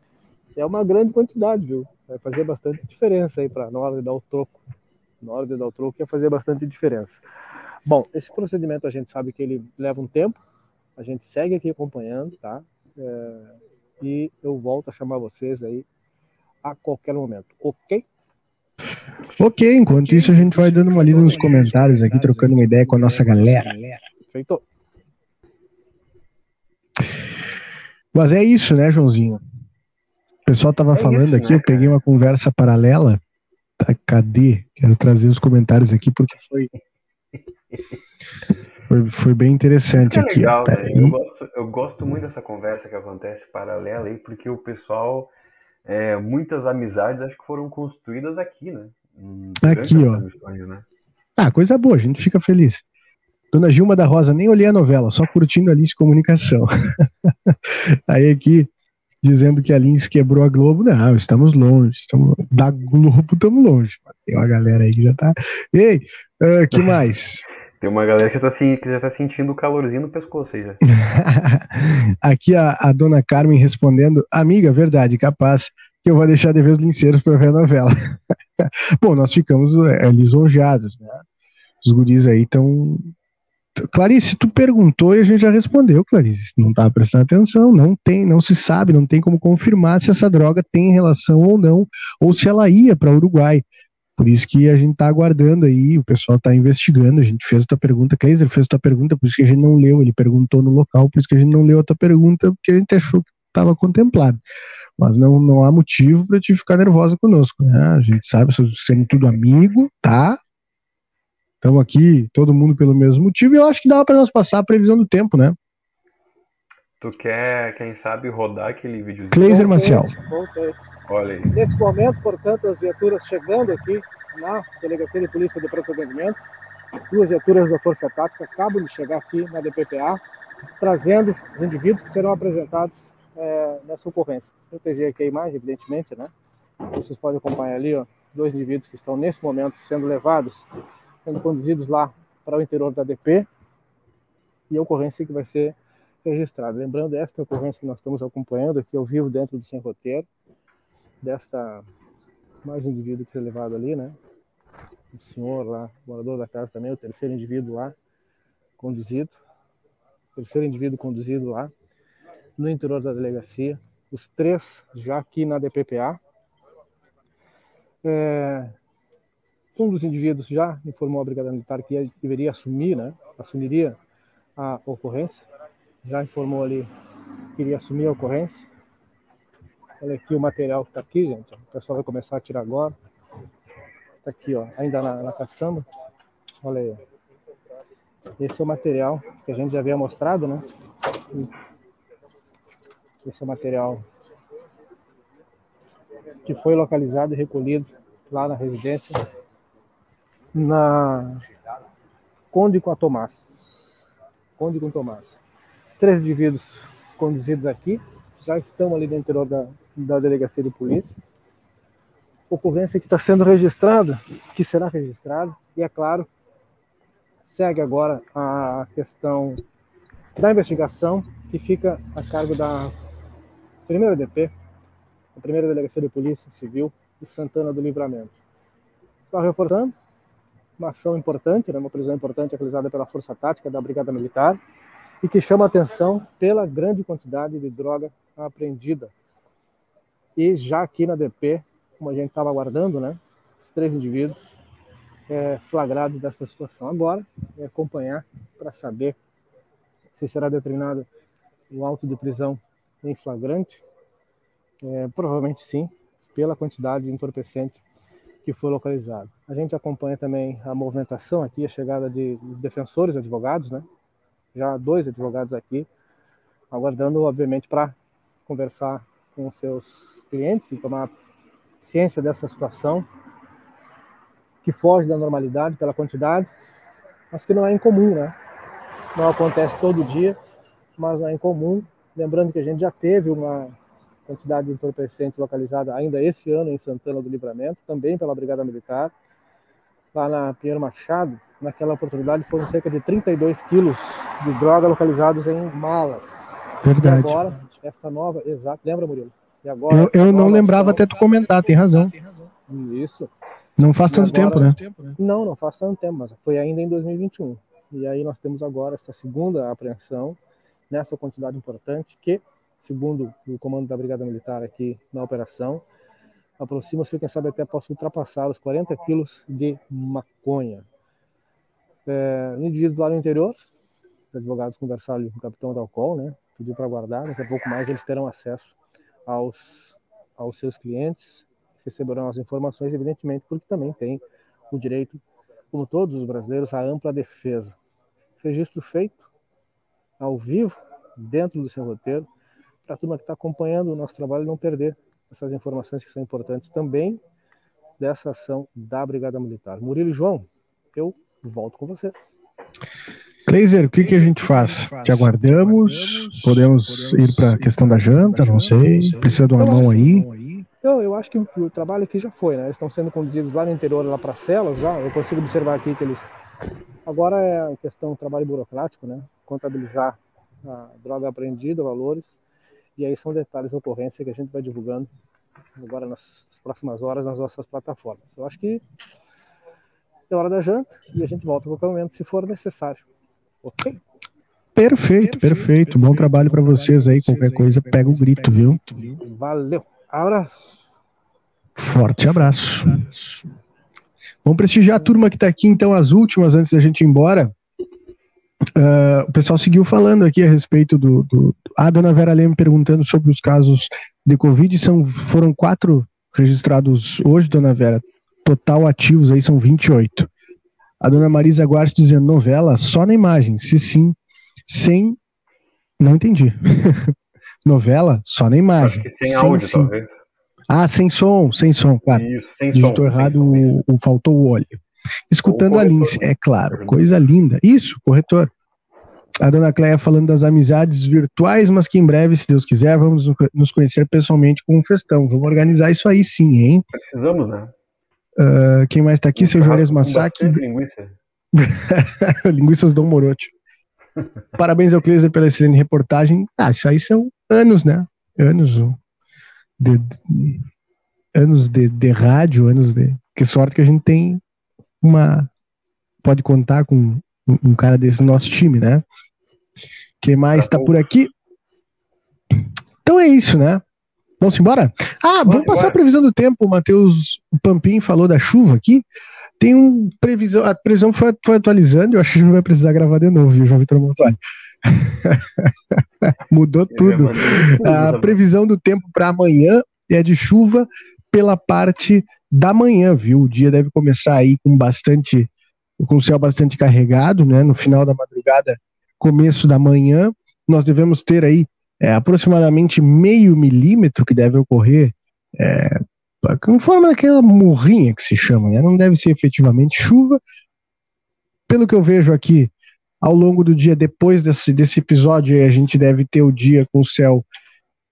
[SPEAKER 6] É uma grande quantidade, viu? Vai fazer bastante diferença aí para na hora de dar o troco. Na hora de dar o troco ia fazer bastante diferença. Bom, esse procedimento a gente sabe que ele leva um tempo, a gente segue aqui acompanhando, tá? É, e eu volto a chamar vocês aí a qualquer momento, ok?
[SPEAKER 3] Ok, enquanto isso a gente vai dando uma lida nos comentários aqui, trocando uma ideia com a nossa galera.
[SPEAKER 6] Feito.
[SPEAKER 3] Mas é isso, né, Joãozinho? O pessoal tava é falando isso, aqui, né, eu peguei uma conversa paralela. Tá, cadê? Quero trazer os comentários aqui porque foi foi, foi bem interessante
[SPEAKER 2] é
[SPEAKER 3] aqui.
[SPEAKER 2] Legal, né? eu, gosto, eu gosto muito dessa conversa que acontece paralela aí, porque o pessoal, é, muitas amizades acho que foram construídas aqui, né?
[SPEAKER 3] Aqui, ó. Né? Ah, coisa boa, a gente fica feliz. Dona Gilma da Rosa, nem olhei a novela, só curtindo a Alice Comunicação. aí aqui, dizendo que a Lins quebrou a Globo. Não, estamos longe. Estamos, da Globo estamos longe. Tem uma galera aí que já tá. Ei, uh, que mais?
[SPEAKER 2] Tem uma galera que, tá, que já tá sentindo o calorzinho no pescoço aí já.
[SPEAKER 3] Aqui a, a, dona Carmen respondendo, amiga, verdade, capaz que eu vou deixar de ver os linceiros para ver a novela. Bom, nós ficamos é, lisonjeados, né? Os guris aí estão. Clarice, tu perguntou e a gente já respondeu, Clarice. Não tá prestando atenção, não tem, não se sabe, não tem como confirmar se essa droga tem relação ou não, ou se ela ia para Uruguai. Por isso que a gente está aguardando aí, o pessoal está investigando, a gente fez a tua pergunta, Kleiser fez a tua pergunta, por isso que a gente não leu, ele perguntou no local, por isso que a gente não leu a tua pergunta, porque a gente achou que estava contemplado. Mas não, não há motivo para te ficar nervosa conosco, né? A gente sabe, sendo tudo amigo, tá? Estamos aqui, todo mundo pelo mesmo motivo, e eu acho que dava para nós passar a previsão do tempo, né?
[SPEAKER 2] Tu quer, quem sabe, rodar aquele vídeo?
[SPEAKER 3] Kleiser Marcial.
[SPEAKER 2] Olha aí.
[SPEAKER 6] Nesse momento, portanto, as viaturas chegando aqui na Delegacia de Polícia de Pronto Atendimento, duas viaturas da Força Tática acabam de chegar aqui na DPPA, trazendo os indivíduos que serão apresentados é, nessa ocorrência. Proteger aqui a imagem, evidentemente, né? Vocês podem acompanhar ali, ó, dois indivíduos que estão nesse momento sendo levados, sendo conduzidos lá para o interior da DP, e a ocorrência que vai ser registrada. Lembrando, esta ocorrência que nós estamos acompanhando aqui ao vivo dentro do Sem Roteiro, desta mais um indivíduo que foi levado ali, né? O senhor lá, morador da casa também, o terceiro indivíduo lá, conduzido. Terceiro indivíduo conduzido lá, no interior da delegacia. Os três já aqui na DPPA. É, um dos indivíduos já informou a Brigada Militar que deveria assumir, né? Assumiria a ocorrência. Já informou ali que iria assumir a ocorrência. Olha aqui o material que está aqui, gente. O pessoal vai começar a tirar agora. Está aqui, ó, ainda na, na caçamba. Olha aí. Esse é o material que a gente já havia mostrado, né? Esse é o material que foi localizado e recolhido lá na residência, na Conde com a Tomás. Conde com Tomás. Três indivíduos conduzidos aqui, já estão ali dentro da, da delegacia de polícia. Ocorrência que está sendo registrada, que será registrada, e é claro, segue agora a questão da investigação, que fica a cargo da primeira DP, a primeira delegacia de polícia civil de Santana do Livramento. Só reforçando, uma ação importante, né, uma prisão importante realizada pela Força Tática da Brigada Militar e que chama atenção pela grande quantidade de droga apreendida. E já aqui na DP, como a gente estava aguardando, né, os três indivíduos é, flagrados dessa situação. Agora é acompanhar para saber se será determinado o auto de prisão em flagrante. É, provavelmente sim, pela quantidade de entorpecente que foi localizado. A gente acompanha também a movimentação aqui, a chegada de defensores, advogados, né? Já dois advogados aqui, aguardando, obviamente, para conversar com seus clientes e tomar ciência dessa situação que foge da normalidade pela quantidade, mas que não é incomum, né? Não acontece todo dia, mas não é incomum. Lembrando que a gente já teve uma quantidade de entorpecentes localizada ainda esse ano em Santana do Livramento, também pela Brigada Militar. Lá na Pinheiro Machado, naquela oportunidade foram cerca de 32 quilos de droga localizados em malas.
[SPEAKER 3] Verdade.
[SPEAKER 6] E agora, esta nova, exato, lembra, Murilo? Agora,
[SPEAKER 3] eu, eu não lembrava até tu comentar, tem razão.
[SPEAKER 6] Isso.
[SPEAKER 3] Não faz tanto
[SPEAKER 6] agora,
[SPEAKER 3] tempo, né?
[SPEAKER 6] Não, não faz tanto tempo, mas foi ainda em 2021. E aí nós temos agora essa segunda apreensão nessa quantidade importante que segundo o comando da Brigada Militar aqui na operação, aproxima-se, quem sabe até possa ultrapassar os 40 quilos de maconha. É, indivíduos lá no interior, os advogados conversaram com o capitão Dalcol, né? Pediu para aguardar, daqui a pouco mais eles terão acesso aos, aos seus clientes, receberão as informações, evidentemente, porque também tem o direito, como todos os brasileiros, à ampla defesa. Registro feito, ao vivo, dentro do seu roteiro, para a turma que está acompanhando o nosso trabalho não perder essas informações que são importantes também dessa ação da Brigada Militar. Murilo e João, eu volto com vocês.
[SPEAKER 3] Kleiser, o que, que a gente faz? Te aguardamos? Podemos ir para a questão da janta? Não sei. Precisa de uma mão aí?
[SPEAKER 6] Eu, eu acho que o, trabalho aqui já foi, né? Eles estão sendo conduzidos lá no interior, lá para celas, já. Eu consigo observar aqui que eles. Agora é a questão do trabalho burocrático, né? Contabilizar a droga apreendida, valores, e aí são detalhes da ocorrência que a gente vai divulgando agora nas próximas horas nas nossas plataformas. Eu acho que é hora da janta e a gente volta a qualquer momento se for necessário. Ok?
[SPEAKER 3] Perfeito, perfeito. Bom trabalho para vocês aí. Qualquer coisa, pega o grito, viu?
[SPEAKER 6] Valeu. Abraço.
[SPEAKER 3] Forte abraço. Vamos prestigiar a turma que está aqui, então, as últimas, antes da gente ir embora. Uh, o pessoal seguiu falando aqui a respeito do, do. A dona Vera Leme perguntando sobre os casos de Covid. São, foram quatro registrados hoje, dona Vera. Total ativos aí são 28. A dona Marisa Guarte dizendo novela só na imagem. Se sim, sem. Não entendi. novela só na imagem.
[SPEAKER 2] Acho que sem, sem áudio, sim. talvez.
[SPEAKER 3] Ah, sem som, sem som, claro.
[SPEAKER 2] Isso, sem
[SPEAKER 3] Digitou
[SPEAKER 2] som.
[SPEAKER 3] errado, o, o, faltou o óleo. Escutando a Lince, é claro, coisa linda. Isso, corretor. A dona Cleia falando das amizades virtuais, mas que em breve, se Deus quiser, vamos nos conhecer pessoalmente com um festão. Vamos organizar isso aí sim, hein?
[SPEAKER 2] Precisamos, né?
[SPEAKER 3] Uh, quem mais tá aqui? Um Seu Juarez Massac.
[SPEAKER 2] Linguiça.
[SPEAKER 3] Linguiças Dom Morote. Parabéns ao Cleiser pela excelente reportagem. Ah, isso aí são anos, né? Anos de, de anos de, de rádio, anos de. Que sorte que a gente tem uma. Pode contar com um, um cara desse no nosso time, né? Quem mais está por aqui? Então é isso, né? Vamos embora? Ah, vamos, vamos passar embora. a previsão do tempo. O Matheus Pampim falou da chuva aqui. Tem um previsão, a previsão foi, foi atualizando. Eu acho que a gente não vai precisar gravar de novo, viu, João Vitor Montoli? Mudou tudo. A previsão do tempo para amanhã é de chuva pela parte da manhã, viu? O dia deve começar aí com bastante, com o céu bastante carregado, né? No final da madrugada, começo da manhã, nós devemos ter aí é, aproximadamente meio milímetro que deve ocorrer é, em forma daquela morrinha que se chama, né? Não deve ser efetivamente chuva. Pelo que eu vejo aqui, ao longo do dia, depois desse, desse episódio, a gente deve ter o dia com o céu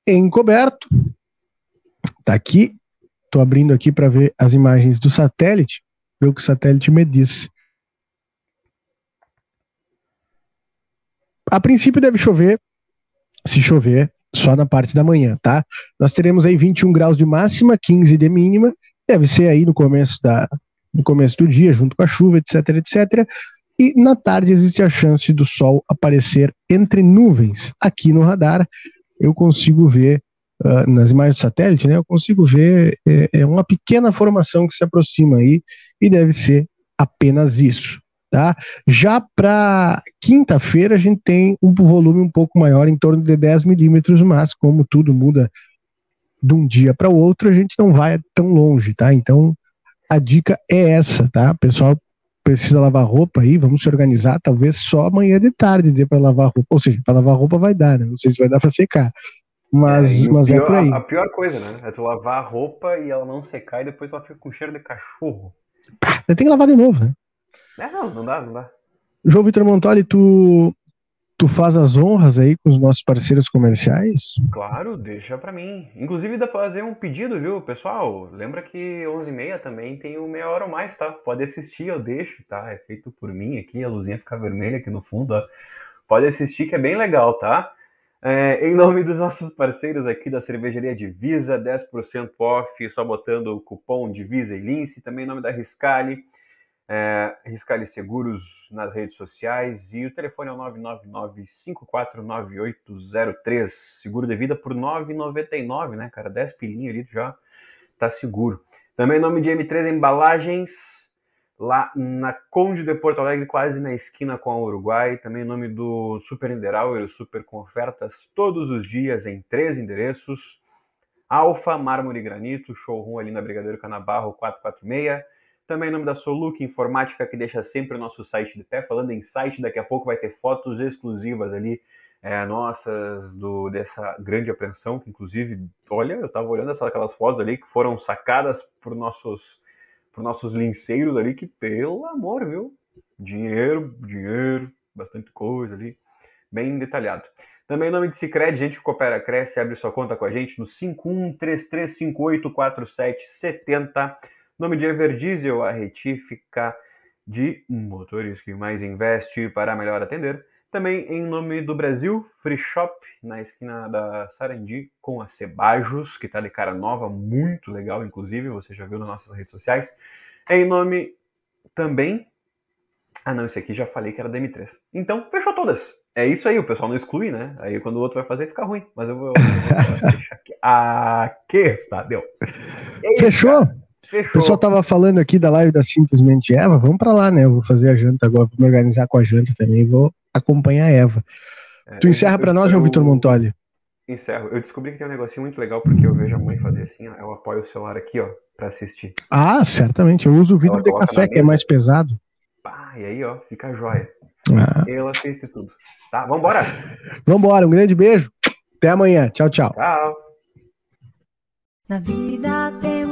[SPEAKER 3] encoberto. Tá aqui. Tô abrindo aqui para ver as imagens do satélite, ver o que o satélite me disse. A princípio deve chover, se chover, só na parte da manhã, tá? Nós teremos aí 21 graus de máxima, 15 de mínima, deve ser aí no começo da no começo do dia, junto com a chuva, etc, etc. E na tarde existe a chance do sol aparecer entre nuvens. Aqui no radar eu consigo ver uh, nas imagens do satélite, né? Eu consigo ver é, é uma pequena formação que se aproxima aí e deve ser apenas isso. Tá? Já para quinta-feira a gente tem um volume um pouco maior, em torno de 10 milímetros, mas como tudo muda de um dia para o outro, a gente não vai tão longe, tá? Então a dica é essa, tá? Pessoal precisa lavar roupa aí, vamos se organizar, talvez só amanhã de tarde dê para lavar roupa, ou seja, para lavar roupa vai dar, né? Não sei se vai dar para secar. Mas, é, mas é
[SPEAKER 2] pior,
[SPEAKER 3] é por aí.
[SPEAKER 2] A, a pior coisa, né? É tu lavar a roupa e ela não secar e depois ela fica com cheiro de cachorro.
[SPEAKER 3] Ah, tem que lavar de novo, né?
[SPEAKER 2] É, não, não dá, não dá.
[SPEAKER 3] João Vitor Montoli, tu, tu faz as honras aí com os nossos parceiros comerciais?
[SPEAKER 2] Claro, deixa pra mim. Inclusive dá pra fazer um pedido, viu, pessoal? Lembra que 11h30 também tem o Meia Hora ou Mais, tá? Pode assistir, eu deixo, tá? É feito por mim aqui, a luzinha fica vermelha aqui no fundo, ó. Pode assistir que é bem legal, tá? É, em nome dos nossos parceiros aqui da Cervejaria Divisa, 10% off, só botando o cupom Divisa e Lince, também em nome da Riscale, é, Seguros nas redes sociais e o telefone é o 999-549803. Seguro de vida por 9,99, né, cara? 10 pilinhas ali já tá seguro. Também nome de M3 Embalagens, lá na Conde de Porto Alegre, quase na esquina com a Uruguai. Também nome do Super Niederauer, Super com ofertas todos os dias em três endereços. Alfa, Mármore e Granito, showroom ali na Brigadeiro Canabarro 446. Também em nome da Soluc Informática, que deixa sempre o nosso site de pé. Falando em site, daqui a pouco vai ter fotos exclusivas ali, é, nossas, do, dessa grande apreensão, que inclusive, olha, eu estava olhando essas, aquelas fotos ali que foram sacadas por nossos, por nossos linceiros ali, que pelo amor, viu? Dinheiro, dinheiro, bastante coisa ali, bem detalhado. Também em nome de Cicred, gente que coopera, cresce, abre sua conta com a gente no 5133584770 Nome de Everdiesel, a retífica de motores que mais investe para melhor atender. Também em nome do Brasil, Free Shop, na esquina da Sarandi, com a Cebajos, que está de cara nova, muito legal, inclusive, você já viu nas nossas redes sociais. Em nome também. Ah, não, esse aqui já falei que era da M3. Então, fechou todas. É isso aí, o pessoal não exclui, né? Aí quando o outro vai fazer, fica ruim. Mas eu vou, eu vou deixar aqui. Aqui, tá, deu.
[SPEAKER 3] É Fechou? Fechou. O pessoal tava falando aqui da live da Simplesmente Eva, vamos para lá, né? Eu vou fazer a janta agora, vou me organizar com a janta também, vou acompanhar a Eva. É, tu encerra para nós, João Vitor Montoli?
[SPEAKER 2] Encerro. Eu descobri que tem um negocinho muito legal, porque eu vejo a mãe fazer assim, ó, eu apoio o celular aqui, ó, para assistir.
[SPEAKER 3] Ah, certamente. Eu uso o vidro de café, que é mais pesado.
[SPEAKER 2] Ah, e aí, ó, fica jóia. Ah. Ela fez tudo. Tá, vambora.
[SPEAKER 3] Vambora, um grande beijo. Até amanhã. Tchau, tchau.
[SPEAKER 2] Tchau.
[SPEAKER 8] Na vida temos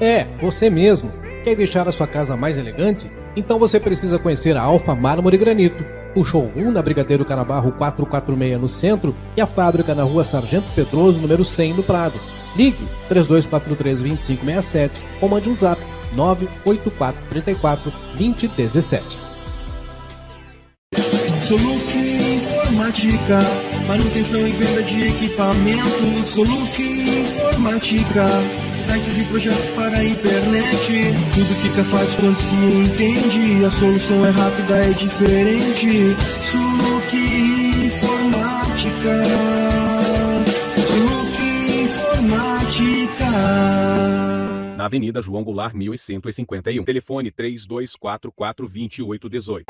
[SPEAKER 1] É, você mesmo. Quer deixar a sua casa mais elegante? Então você precisa conhecer a Alfa Mármore Granito. O showroom na Brigadeiro Canabarro 446 no centro e a fábrica na rua Sargento Pedroso, número 100 no Prado. Ligue 3243-2567 ou mande um zap 98434-2017.
[SPEAKER 9] Soluc Informática, manutenção e venda de equipamentos. Soluc Informática, sites e projetos para a internet. Tudo fica fácil quando se entende. A solução é rápida, é diferente. Soluc Informática. Soluc Informática.
[SPEAKER 10] Na Avenida João Goulart, 1151. Telefone 3244 2818.